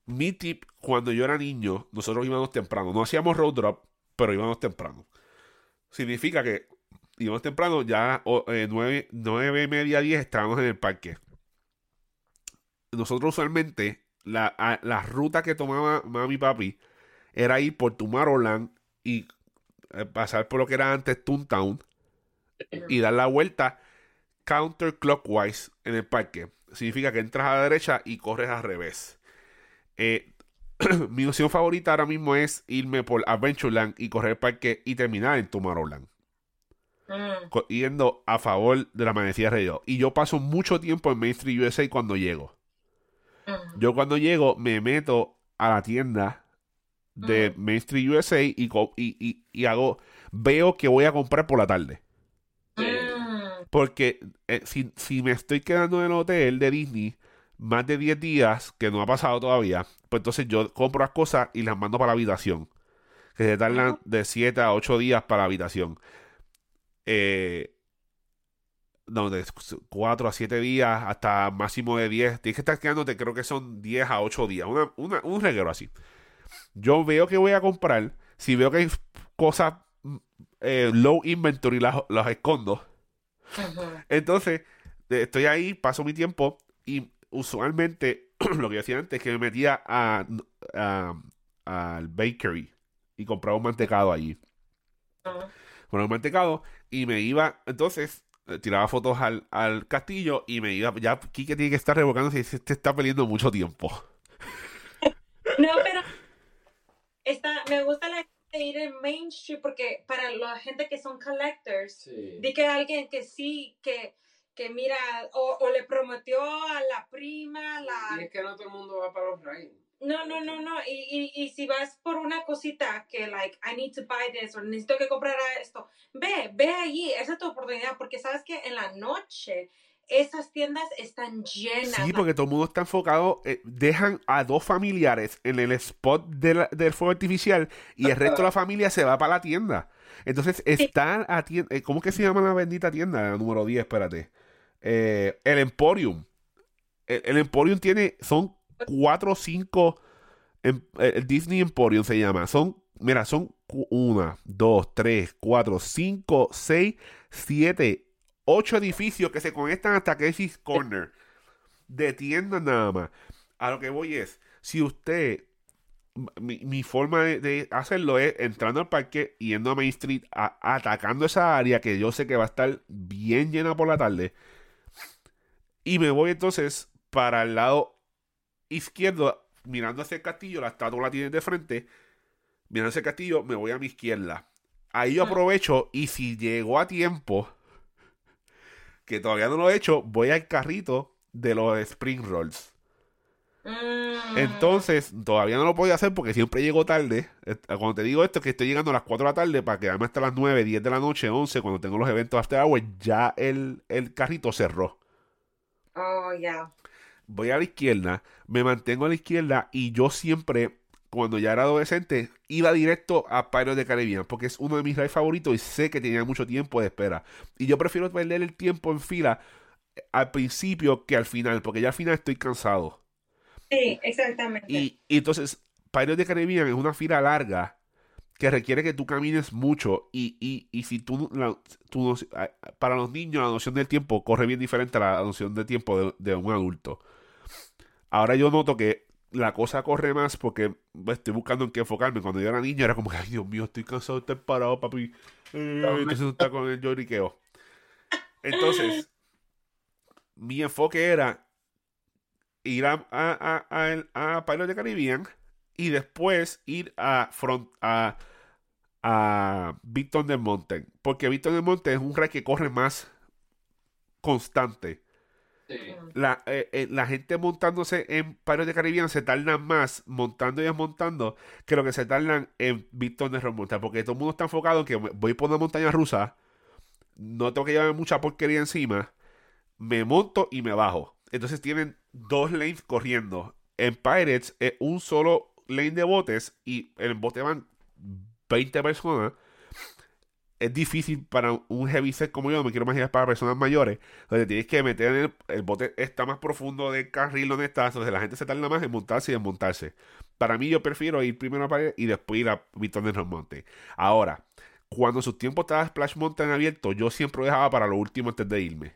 Mi tip, cuando yo era niño, nosotros íbamos temprano, no hacíamos road drop, pero íbamos temprano. Significa que íbamos temprano, ya o, eh, nueve, nueve media, diez estábamos en el parque. Nosotros usualmente, la, a- la ruta que tomaba mami y papi era ir por Tomorrowland y pasar por lo que era antes Toontown y dar la vuelta counterclockwise en el parque. Significa que entras a la derecha y corres al revés. Eh, mi opción favorita ahora mismo es irme por Adventureland y correr el parque y terminar en Tomorrowland. Mm. Yendo a favor de la manecilla alrededor. Y yo paso mucho tiempo en Main Street USA cuando llego. Mm. Yo cuando llego me meto a la tienda de Ujú. Main Street USA y, y, y- y hago, veo que voy a comprar por la tarde. Porque eh, si, si me estoy quedando en el hotel de Disney más de 10 días, que no ha pasado todavía, pues entonces yo compro las cosas y las mando para la habitación. Que se tardan de 7 a 8 días para la habitación. Eh, no, de 4 a 7 días hasta máximo de 10. Tienes que estar quedándote, creo que son 10 a 8 días. Una, una- un reguero así. Yo veo que voy a comprar. Si veo que hay cosas mm, eh, low inventory, las, las escondo. Entonces, eh, estoy ahí, paso mi tiempo y usualmente lo que yo hacía antes es que me metía a, a- al bakery y compraba un mantecado allí. Con un mantecado y me iba, entonces, eh, tiraba fotos al, al castillo y me iba, ya Kike tiene que estar revocándose y se te está perdiendo mucho tiempo. No, pero está, me gusta la de ir en Main Street porque para la gente que son collectors, Sí. di que alguien que sí, que, que mira, o, o le prometió a la prima, Y la... es que no todo el mundo va para los rides. No, no, no, no. Y, y, y si vas por una cosita que, like, I need to buy this o necesito que comprar esto, ve, ve allí, esa es tu oportunidad porque sabes que en la noche esas tiendas están llenas. Sí, porque todo el mundo está enfocado, eh, dejan a dos familiares en el spot de la- del fuego artificial y el resto de la familia se va para la tienda. Entonces están a tienda, eh, ¿cómo que se llama la bendita tienda? La número 10, espérate. Eh, el Emporium. El, el Emporium tiene, son cuatro o cinco, em- el Disney Emporium se llama. Son, mira, son una, dos, tres, cuatro, cinco, seis, siete, ocho edificios que se conectan hasta Casey's Corner de tiendas nada más. A lo que voy es, si usted, mi, mi forma de, de hacerlo es entrando al parque, yendo a Main Street, a- atacando esa área que yo sé que va a estar bien llena por la tarde, y me voy entonces para el lado izquierdo, mirando hacia el castillo, la estatua la tiene de frente, mirando hacia el castillo, me voy a mi izquierda. Ahí yo aprovecho y si llego a tiempo, que todavía no lo he hecho, voy al carrito de los Spring Rolls. Mm. Entonces, todavía no lo podía hacer porque siempre llego tarde. Cuando te digo esto, es que estoy llegando a las 4 de la tarde para quedarme hasta las 9, 10 de la noche, 11, cuando tengo los eventos after hours, ya el, el carrito cerró. Oh, ya. Voy a la izquierda, me mantengo a la izquierda y yo siempre, cuando ya era adolescente, iba directo a Pirates de Caribbean porque es uno de mis rides favoritos y sé que tenía mucho tiempo de espera. Y yo prefiero perder el tiempo en fila eh, al principio que al final, porque ya al final estoy cansado. Sí, exactamente. Y, y entonces, Pirates de Caribbean es una fila larga que requiere que tú camines mucho y, y, y si tú, la- tú para los niños la noción del tiempo corre bien diferente a la noción del tiempo de, de un adulto. Ahora yo noto que la cosa corre más porque pues, estoy buscando en qué enfocarme. Cuando yo era niño era como que, ay Dios mío, estoy cansado de estar parado, papi. Eh, entonces tú estás con el lloriqueo. Entonces, mi enfoque era ir a, a, a, a, a Pirates de Caribbean y después ir a, front, a, a Big Thunder Mountain. Porque Big Thunder Mountain es un ride que corre más constante. La, eh, eh, la gente montándose en Pirates de Caribbean se tardan más montando y desmontando que lo que se tardan en Thunder Mountain. Porque todo el mundo está enfocado en que voy por una montaña rusa, no tengo que llevar mucha porquería encima, me monto y me bajo. Entonces tienen dos lanes corriendo. En Pirates es un solo lane de botes y en el bote van 20 personas. Es difícil para un heavy set como yo, me quiero imaginar para personas mayores, donde tienes que meter en el, el bote está más profundo del carril donde estás, entonces la gente se tarda más en montarse y desmontarse. Para mí yo prefiero ir primero a Pirates y después ir a Victor de los Montes. Ahora, cuando sus tiempos estaba Splash Mountain abierto, yo siempre dejaba para lo último antes de irme.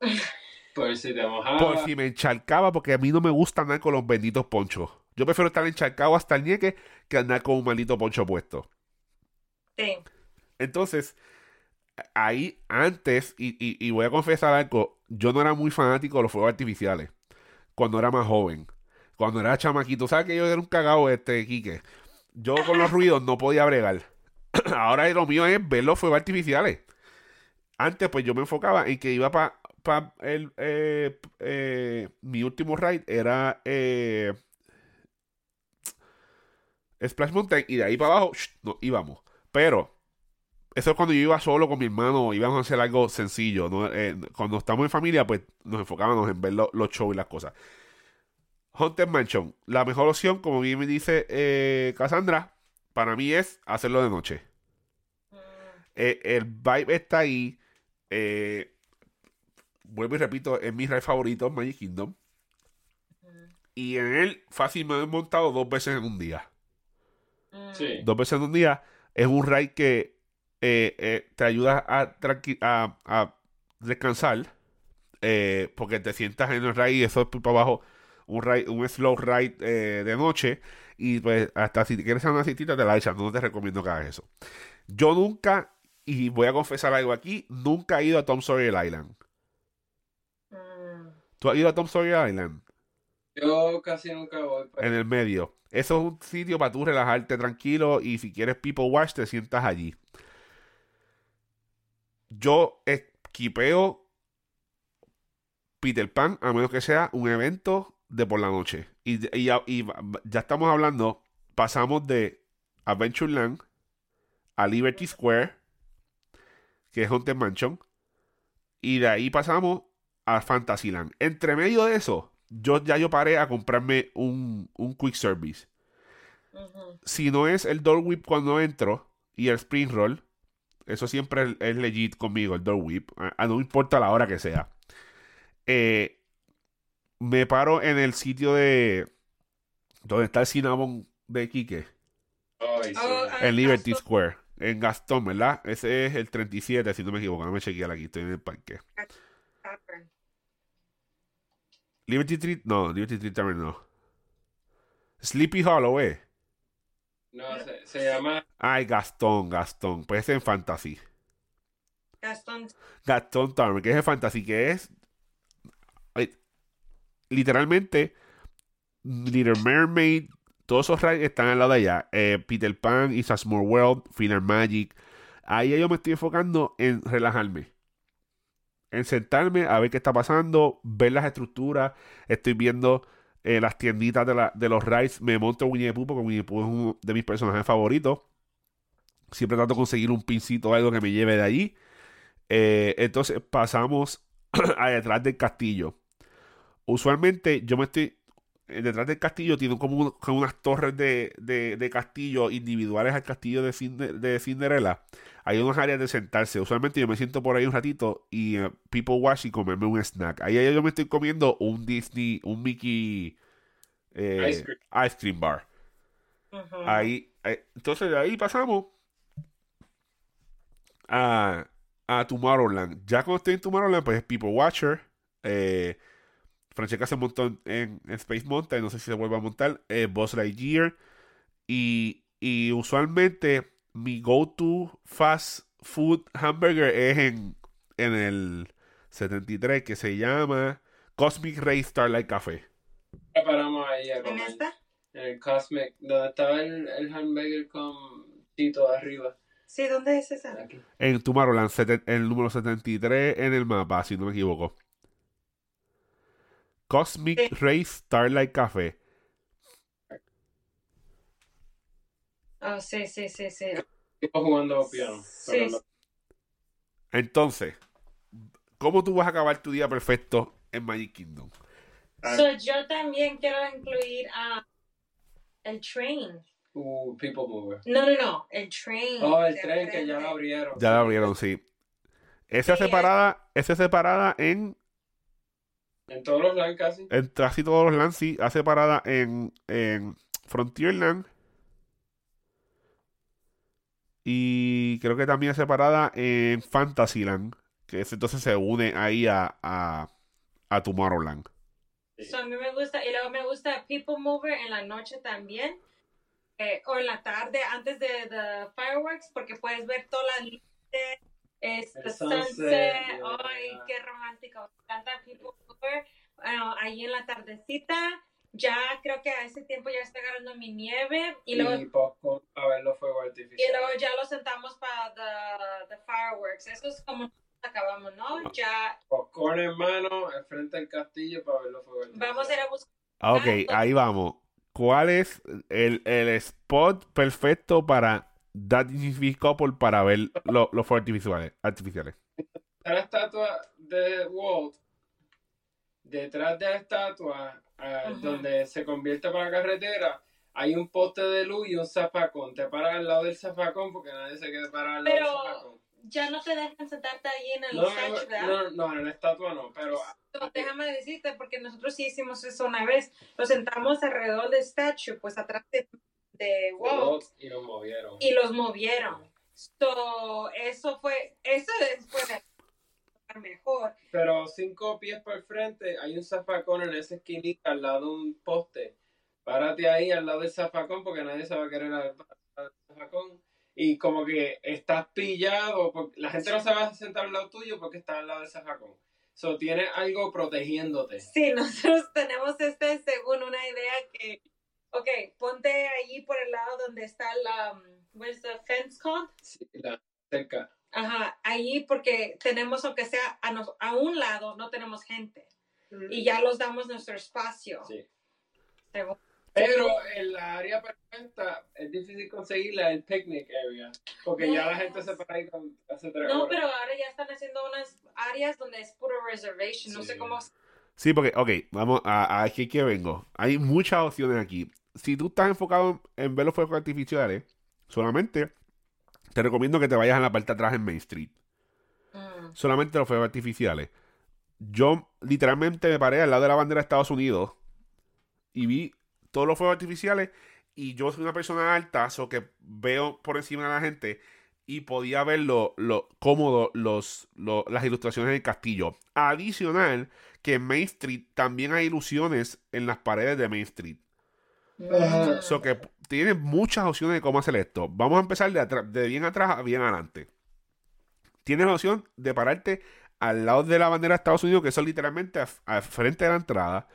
Por si te mojaba. Por si me encharcaba, porque a mí no me gusta andar con los benditos ponchos. Yo prefiero estar encharcado hasta el ñeque que andar con un maldito poncho puesto. Sí. Entonces, ahí antes, y, y- voy a confesar algo, yo no era muy fanático de los fuegos artificiales cuando era más joven. Cuando era chamaquito, ¿sabes que yo era un cagado este, Quique? Yo con los ruidos no podía bregar. Ahora lo mío es ver los fuegos artificiales. Antes, pues yo me enfocaba en que iba para el. eh, eh, mi último ride era eh, Splash Mountain y de ahí para abajo, sh, no íbamos. Pero eso es cuando yo iba solo con mi hermano, íbamos a hacer algo sencillo. ¿no? Eh, cuando estamos en familia, pues nos enfocábamos en ver lo- los shows y las cosas. Haunted Mansion, la mejor opción, como bien me dice eh, Cassandra, para mí es hacerlo de noche. Mm, Eh, el vibe está ahí. eh, vuelvo y repito, es mi ride favorito, Magic Kingdom. mm, Y en él fácil me he montado dos veces en un día. mm. Sí. Dos veces en un día. Es un ride que eh, eh, te ayuda a, a, a descansar. eh, porque te sientas en el ride y eso es por para abajo. Un, ride, un slow ride de noche. Y pues hasta si quieres hacer una citita te la echas. No te recomiendo que hagas eso. Yo nunca, y voy a confesar algo aquí, nunca he ido a Tom Sawyer Island. Mm. ¿Tú has ido a Tom Sawyer Island? Yo casi nunca voy para En el medio. Eso es un sitio para tú relajarte tranquilo y si quieres people watch te sientas allí. Yo equipeo Peter Pan a menos que sea un evento de por la noche. Y, y ya, y ya estamos hablando, pasamos de Adventureland a Liberty Square, que es Haunted Mansion, y de ahí pasamos a Fantasyland. Entre medio de eso, yo ya yo paré a comprarme un, un quick service. Si no es el door whip cuando entro y el spring roll, eso siempre es, legit conmigo, el door whip. a- a no importa la hora que sea. Eh, me paro en el sitio de donde está el Cinnamon de Quique, sí. Oh, ah, en Liberty Gastón. Square, en Gastón, ¿verdad? Ese es el 37, si no me equivoco, no me chequear aquí, estoy en el parque. Liberty Street, no, Liberty Street Tavern no. Sleepy Hollow, eh. No, se, se llama. Ay, Gastón, Gastón. Pues es en Fantasy. Gastón. Gastón Tavern, que es de Fantasy, que es literalmente Little Mermaid, todos esos rides están al lado de allá. Eh, Peter Pan, It's a Small World, Final Magic. Ahí yo me estoy enfocando en relajarme. En sentarme a ver qué está pasando, ver las estructuras. Estoy viendo eh, las tienditas de, la- de los rides. Me monto Winnie the Pooh porque Winnie the Pooh es uno de mis personajes favoritos. Siempre trato de conseguir un pincito o algo que me lleve de allí. Eh, entonces pasamos a detrás del castillo. Usualmente yo me estoy. Eh, Detrás del castillo tiene como, un- como unas torres de, de, de castillo individuales al castillo de, Cinde- de Cinderella. Hay unas áreas de sentarse. Usualmente yo me siento por ahí un ratito y eh, people watch y comerme un snack. Ahí yo me estoy comiendo un Disney, un Mickey eh, Ice cream. ice cream bar. Ahí, eh, entonces de ahí pasamos a, a Tomorrowland. Ya cuando estoy en Tomorrowland, pues es People Watcher. Eh, Francesca se montó en, en Space Mountain, no sé si se vuelve a montar. Eh, Buzz Lightyear. Y, y usualmente mi go-to fast food hamburger es en, en el 73 que se llama Cosmic Ray Starlight Café. Paramos ahí a ¿En esta? En el Cosmic, donde estaba el, el hamburger con Tito arriba. Sí, ¿dónde es esa? Aquí. En Tomorrowland, el número 73 en el mapa, si no me equivoco. Cosmic Sí. Ray Starlight Café. Oh, sí, sí, sí, sí. Jugando piano. Sí, Entonces, ¿cómo tú vas a acabar tu día perfecto en Magic Kingdom? Ah. So, yo también quiero incluir a el train. Uh, People Mover. No, no, no, el train. Oh, el tren que ya lo abrieron. Ya la abrieron, sí. Esa Sí, separada, esa separada en, En todos los lados casi. en casi todos los lands, sí. Hace parada en, en Frontierland. Y creo que también hace parada en Fantasyland. Que ese entonces se une ahí a, a, a Tomorrowland. Sí. So, a mí me gusta, y luego me gusta People Mover en la noche también, eh, o en la tarde antes de the fireworks, porque puedes ver toda la luz, este El sunset, sunset, ay, yeah. qué romántico, me encanta People Mover, Bueno, ahí en la tardecita, ya creo que a ese tiempo ya está agarrando mi nieve, y luego... Y popcorn a ver los fuegos Y artificiales. luego ya lo sentamos para the, the fireworks. Eso es como acabamos, ¿no? Ya Popcorn en mano, al frente del castillo para ver los fuegos artificiales. vamos a ir a buscar. Ah, Ok, ahí vamos. ¿Cuál es el, el spot perfecto para Disney Couple para ver lo- los fuegos artificiales? artificiales? Está la estatua de Walt. Detrás de la estatua, ah, Ajá. donde se convierte para la carretera, hay un poste de luz y un zafacón. Te paras al lado del zafacón porque nadie se quede parado al lado Pero- del zafacón. Ya no te dejan sentarte ahí en el No, no, ¿verdad? no, no, en la estatua no, pero No, déjame decirte, porque nosotros sí hicimos eso una vez. Nos sentamos alrededor del statue, pues atrás de, de Walt, Walt y lo movieron. y los movieron. So, eso fue, eso fue de- mejor. Pero cinco pies por el frente, hay un zafacón en esa esquinita al lado de un poste. Párate ahí al lado del zafacón porque nadie se va a querer al zafacón. Y como que estás pillado, porque la gente no se va a sentar al lado tuyo porque está al lado del zafacón. So, tienes algo protegiéndote. Sí, nosotros tenemos este según una idea que, ok, ponte allí por el lado donde está la, um, where's the fence called? Sí, la- cerca. Ajá, allí porque tenemos, aunque sea a, nos- a un lado, no tenemos gente. Y ya los damos nuestro espacio. Sí. Según- Pero en la área perfecta es difícil conseguirla, el picnic area. Porque ya la gente se para ahí con, hace tres No, horas. pero ahora ya están haciendo unas áreas donde es puro reservation. No Sí. sé cómo. Sí, porque, ok, vamos a, a aquí que vengo. Hay muchas opciones aquí. Si tú estás enfocado en ver los fuegos artificiales, solamente te recomiendo que te vayas a la parte de atrás en Main Street. Mm. Solamente los fuegos artificiales. Yo literalmente me paré al lado de la bandera de Estados Unidos y vi todos los fuegos artificiales y yo soy una persona alta, so que veo por encima de la gente y podía ver lo, lo cómodo los, lo- las ilustraciones del castillo. Adicional, que en Main Street también hay ilusiones en las paredes de Main Street. So que tiene muchas opciones de cómo hacer esto. Vamos a empezar de, bien atrás a bien adelante. Tienes la opción de pararte al lado de la bandera de Estados Unidos, que es literalmente al frente de la entrada.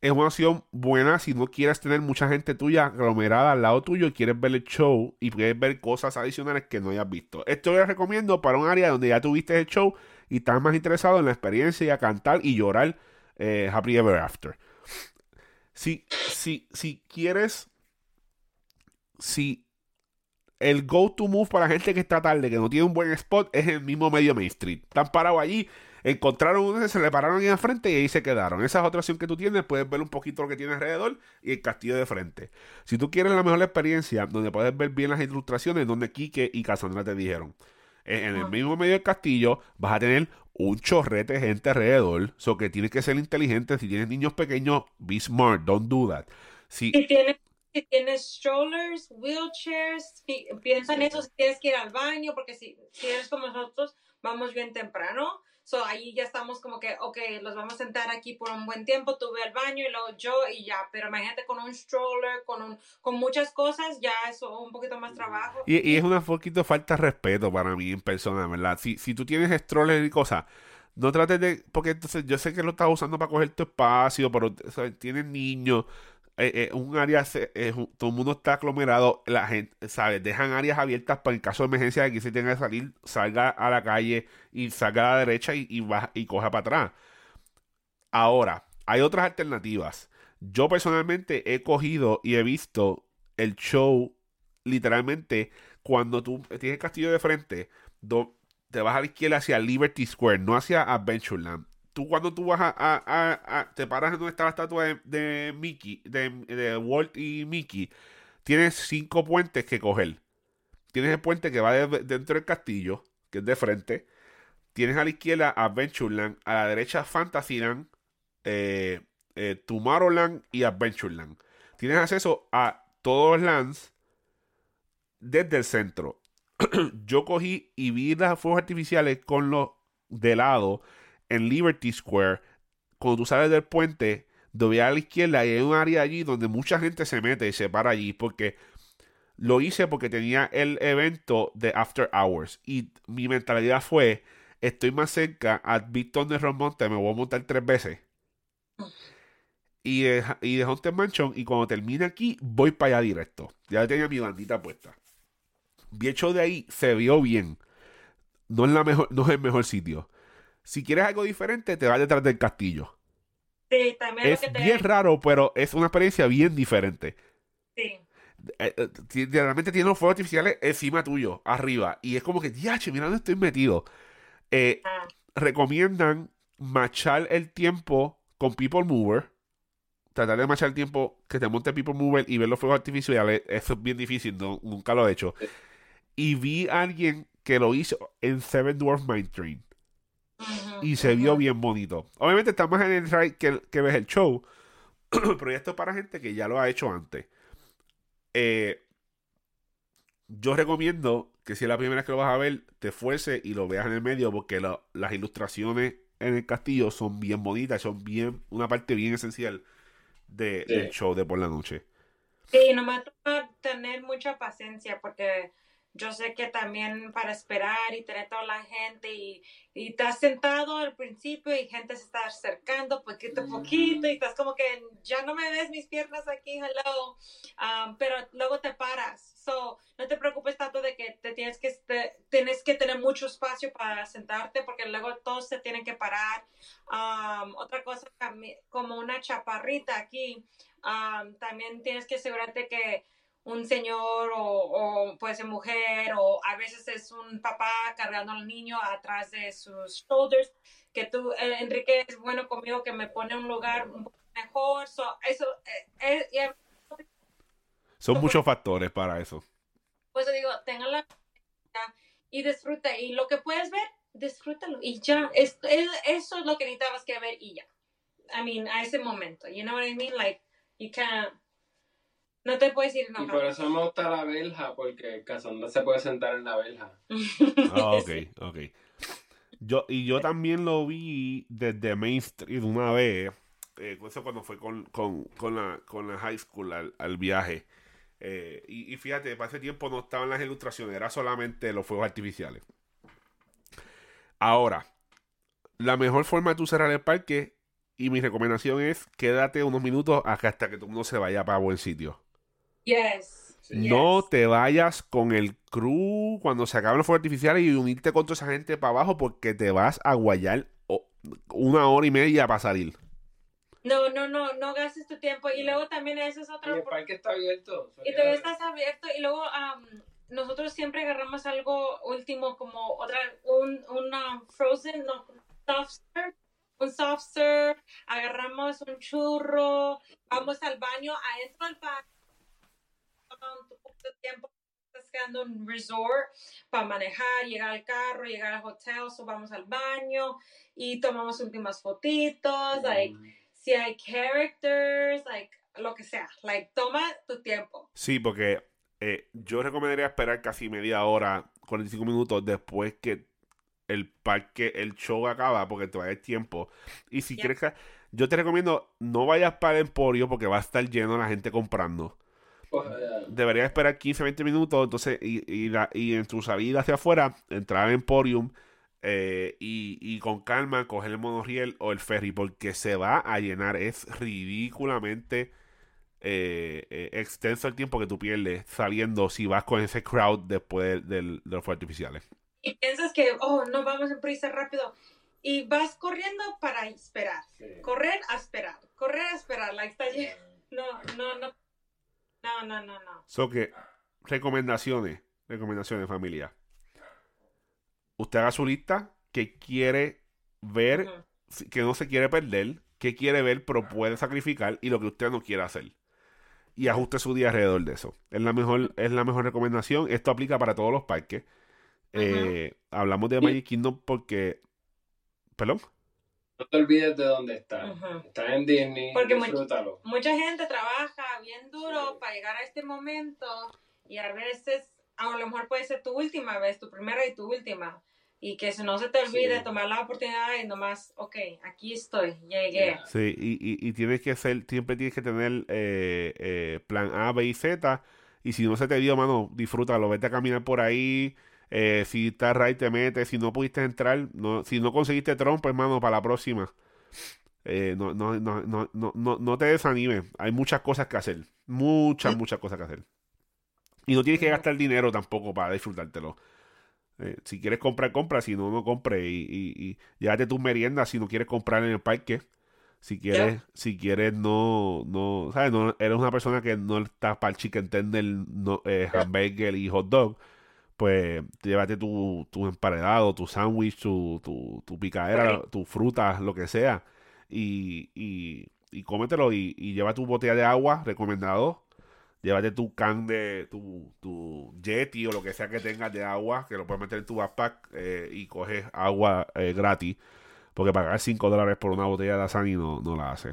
Es una opción buena si no quieres tener mucha gente tuya aglomerada al lado tuyo y quieres ver el show y quieres ver cosas adicionales que no hayas visto. Esto les recomiendo para un área donde ya tuviste el show y estás más interesado en la experiencia y a cantar y llorar eh, Happy Ever After. Si, si, si quieres, si el go-to move para la gente que está tarde, que no tiene un buen spot, es el mismo medio Main Street. Están parados allí, encontraron uno, se le pararon ahí al frente y ahí se quedaron. Esa es otra opción que tú tienes, puedes ver un poquito lo que tiene alrededor y el castillo de frente. Si tú quieres la mejor experiencia, donde puedes ver bien las ilustraciones, donde Kike y Cassandra te dijeron. En en el Ah. mismo medio del castillo vas a tener un chorrete de gente alrededor. So que tienes que ser inteligente. Si tienes niños pequeños, be smart, don't do that. Si, Si tienes, si tienes strollers, wheelchairs, pi- piensa en eso si tienes que ir al baño, porque si, si eres como nosotros, vamos bien temprano. So ahí ya estamos como que, ok, los vamos a sentar aquí por un buen tiempo, tú ve al baño y luego yo y ya. Pero imagínate con un stroller, con, un, con muchas cosas, ya eso un poquito más trabajo. Y, y es una poquito falta de respeto para mí en persona, ¿verdad? Si, si tú tienes stroller y cosas, no trates de. Porque entonces yo sé que lo estás usando para coger tu espacio, pero tienes niños. Eh, eh, un área, eh, todo el mundo está aglomerado, la gente, ¿sabes? Dejan áreas abiertas para en caso de emergencia de que se tenga que salir, salga a la calle y salga a la derecha y, y, y coja para atrás. Ahora, hay otras alternativas. Yo personalmente he cogido y he visto el show literalmente cuando tú tienes el castillo de frente, te vas a la izquierda hacia Liberty Square, no hacia Adventureland. Tú cuando tú vas a, a- a- te paras donde está la estatua de, Mickey, de, de Walt y Mickey, tienes cinco puentes que coger. Tienes el puente que va de- dentro del castillo, que es de frente. Tienes a la izquierda Adventureland, a la derecha Fantasyland, eh, eh, Tomorrowland y Adventureland. Tienes acceso a todos los lands desde el centro. Yo cogí y vi las fuegos artificiales con los de lado en Liberty Square. Cuando tú sales del puente, doy a la izquierda y hay un área allí donde mucha gente se mete y se para allí porque lo hice porque tenía el evento de After Hours y mi mentalidad fue, estoy más cerca a Victor de Romonte, me voy a montar tres veces. Y de, y de y cuando termine aquí voy para allá directo. Ya tenía mi bandita puesta. Vi hecho de ahí, se vio bien. No es, la mejor, no es el mejor sitio. Si quieres algo diferente, te vas detrás del castillo. Sí, también lo Es que te... bien raro, pero es una experiencia bien diferente. Sí. Eh, eh, realmente tiene los fuegos artificiales encima tuyo, arriba. Y es como que, diache, mira dónde estoy metido. Eh, Ah, recomiendan machar el tiempo con People Mover. Tratar de machar el tiempo que te monte People Mover y ver los fuegos artificiales. Eso es bien difícil, no- nunca lo he hecho. Y vi a alguien que lo hizo en Seven Dwarf Mine Train. Y se vio bien bonito. Obviamente está más en el ride que, que ves el show. pero esto es para gente que ya lo ha hecho antes. Eh, yo recomiendo que si es la primera vez que lo vas a ver, te esfuerces y lo veas en el medio porque lo- las ilustraciones en el castillo son bien bonitas, son bien una parte bien esencial de- Sí. del show de por la noche. Sí, nomás toca tener mucha paciencia porque yo sé que también para esperar y tener toda la gente y, y estás sentado al principio y gente se está acercando poquito a poquito y estás como que ya no me ves mis piernas aquí, hello, Um, pero luego te paras. So, no te preocupes tanto de que te tienes que te- tienes que tener mucho espacio para sentarte porque luego todos se tienen que parar. Um, otra cosa como una chaparrita aquí, um, también tienes que asegurarte que un señor o, o puede ser mujer o a veces es un papá cargando al niño atrás de sus shoulders que tú eh, Enrique es bueno conmigo que me pone en un lugar un poco mejor so, eso eh, eh, Son Como- muchos factores para eso. pues yo digo, tengan la y disfruta. Y lo que puedes ver, disfrútalo. Y ya, es, es- eso es lo que necesitabas que ver y ya. I mean, a ese momento. You know what I mean? Like, you can't. No te puedes ir Y por eso me gusta la verja, porque Cassandra se puede sentar en la verja. Ah, ok, ok. Yo, y yo también lo vi desde Main Street una vez. eh, eso cuando fue con, con, con la, con la high school al, al viaje. Eh, y, y fíjate, para ese tiempo no estaban las ilustraciones, era solamente los fuegos artificiales. Ahora, la mejor forma de tú cerrar el parque, y mi recomendación es quédate unos minutos acá hasta que todo el mundo se vaya para buen sitio. Yes. Sí. No te vayas con el crew cuando se acaben los fuegos artificiales y unirte con toda esa gente para abajo porque te vas a guayar o- una hora y media para salir. No, no, no, no gastes tu tiempo. Y luego también eso es Y otro. el parque está abierto. Y todavía estás abierto y luego am, nosotros siempre agarramos algo último como otra, un, una frozen, no, soft serve, un soft serve, agarramos un churro, vamos al baño, adentro del baño, tu poco de tiempo estás quedando en un resort para manejar, llegar al carro, llegar al hotel, so vamos al baño y tomamos últimas fotitos, like, si hay characters, like, lo que sea, like, toma tu tiempo. Sí, porque eh, yo recomendaría esperar casi media hora, 45 minutos después que el parque, el show acaba, porque te va a dar tiempo. Y si Ya. quieres que... Yo te recomiendo, no vayas para el emporio porque va a estar lleno la gente comprando. Deberías esperar 15, 20 minutos, entonces, y, y, la- y en tu salida hacia afuera, entrar al Emporium eh, y, y con calma coger el monorriel o el ferry, porque se va a llenar. Es ridículamente eh, eh, extenso el tiempo que tú pierdes saliendo si vas con ese crowd después del- de los fuegos artificiales. y piensas que, oh, no vamos en prisa rápido. Y vas corriendo para esperar. sí. Correr a esperar. Correr a esperar. Like, está lleno. No, no, no. No, no, no, no. So que, recomendaciones, recomendaciones familia. Usted haga su lista que quiere ver que no se quiere perder, que quiere ver pero puede sacrificar y lo que usted no quiere hacer. Y ajuste su día alrededor de eso. Es la mejor, es la mejor recomendación. Esto aplica para todos los parques. Eh, hablamos de Magic Kingdom porque... ¿Perdón? No te olvides de dónde estás. Ujú. Estás en Disney, Porque much- disfrútalo. Mucha gente trabaja bien duro Sí. para llegar a este momento y a veces, a lo mejor puede ser tu última vez, tu primera y tu última. y que si no se te olvide tomar la oportunidad y nomás, ok, aquí estoy, llegué. Sí, y, y, y tienes que ser, siempre tienes que tener eh, eh, plan A, B y Z. Y si no se te dio, mano, disfrútalo, vete a caminar por ahí. Eh, si estás right, te metes. Si no pudiste entrar, no, si no conseguiste trompo, hermano, para la próxima. no, no, no, no, no, no te desanimes. Hay muchas cosas que hacer. Muchas, muchas cosas que hacer. Y no tienes que gastar dinero tampoco para disfrutártelo. Eh, si quieres comprar, compra. Si no, no compre. Y, y, y llévate tus meriendas si no quieres comprar en el parque. Si quieres, si quieres, no, no, ¿sabes? No, eres una persona que no está para el chicken tender, no, eh, hamburger y hot dog. Pues llévate tu, tu emparedado, tu sándwich, tu, tu, tu picadera, tu fruta, lo que sea. Y, y, y cómetelo y, y lleva tu botella de agua, recomendado llévate tu can de tu, tu Yeti o lo que sea que tengas de agua, que lo puedes meter en tu backpack eh, y coges agua eh, gratis. Porque pagar 5 dólares por una botella de Asani no, no la hace.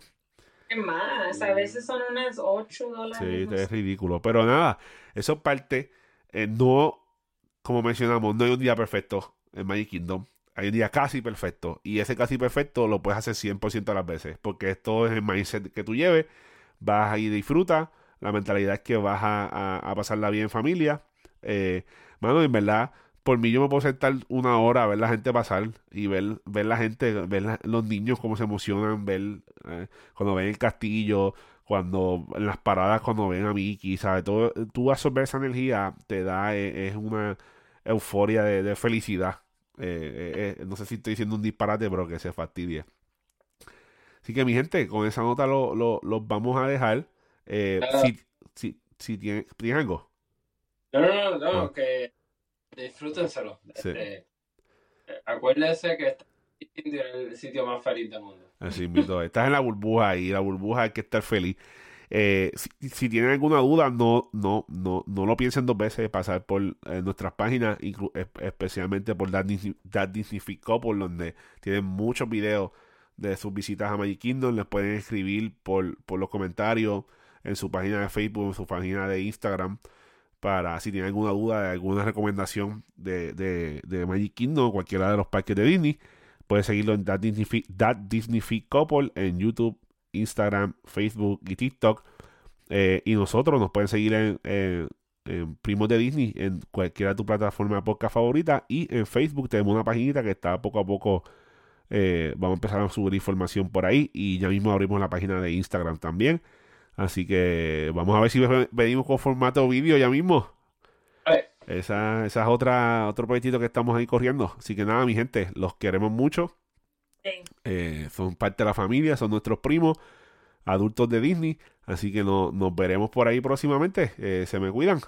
¿Qué más? A veces son unas 8 dólares. Sí, es ridículo. Pero nada, eso es parte. Eh, no, como mencionamos, no hay un día perfecto en Magic Kingdom. Hay un día casi perfecto. Y ese casi perfecto lo puedes hacer 100% de las veces. Porque esto es el mindset que tú lleves. Vas ahí y disfrutas la mentalidad es que vas a, a, pasarla bien en familia. Eh, mano, en verdad, por mí yo me puedo sentar una hora a ver la gente pasar y ver, ver la gente, ver los niños cómo se emocionan, ver eh, cuando ven el castillo, cuando en las paradas, cuando ven a Mickey, ¿sabes? Todo, tú absorber esa energía te da, eh, es una euforia de, felicidad. Eh, no sé si estoy diciendo un disparate, pero que se fastidie. Así que mi gente, con esa nota los lo, vamos a dejar. Eh, si, si, si tiene, ¿tienes algo? No, no, no, no, ah. que disfrútenselo. Sí. Este, acuérdense que está en el sitio más feliz del mundo. Así estás en la burbuja y la burbuja hay que estar feliz. Eh, si, tienen alguna duda, no, no, no, no lo piensen dos veces pasar por eh, nuestras páginas, especialmente por That Disney, por donde tienen muchos videos de sus visitas a Magic Kingdom. Les pueden escribir por, por los comentarios en su página de Facebook, en su página de Instagram, para si tienen alguna duda de alguna recomendación de, de, Magic Kingdom o cualquiera de los parques de Disney, puede seguirlo en That Disney, That Disney Couple en YouTube, Instagram, Facebook y TikTok. Eh, y nosotros nos pueden seguir en, en, Primos de Disney en cualquiera de tu plataforma de podcast favorita. Y en Facebook tenemos una página que está poco a poco. Eh, vamos a empezar a subir información por ahí. Y ya mismo abrimos la página de Instagram también. Así que vamos a ver si venimos con formato vídeo ya mismo. Esa, esa, es otra, otro proyectito que estamos ahí corriendo. Así que nada, mi gente, los queremos mucho. Eh, son parte de la familia, son nuestros primos, adultos de Disney. Así que no, nos veremos por ahí próximamente. Eh, se me cuidan.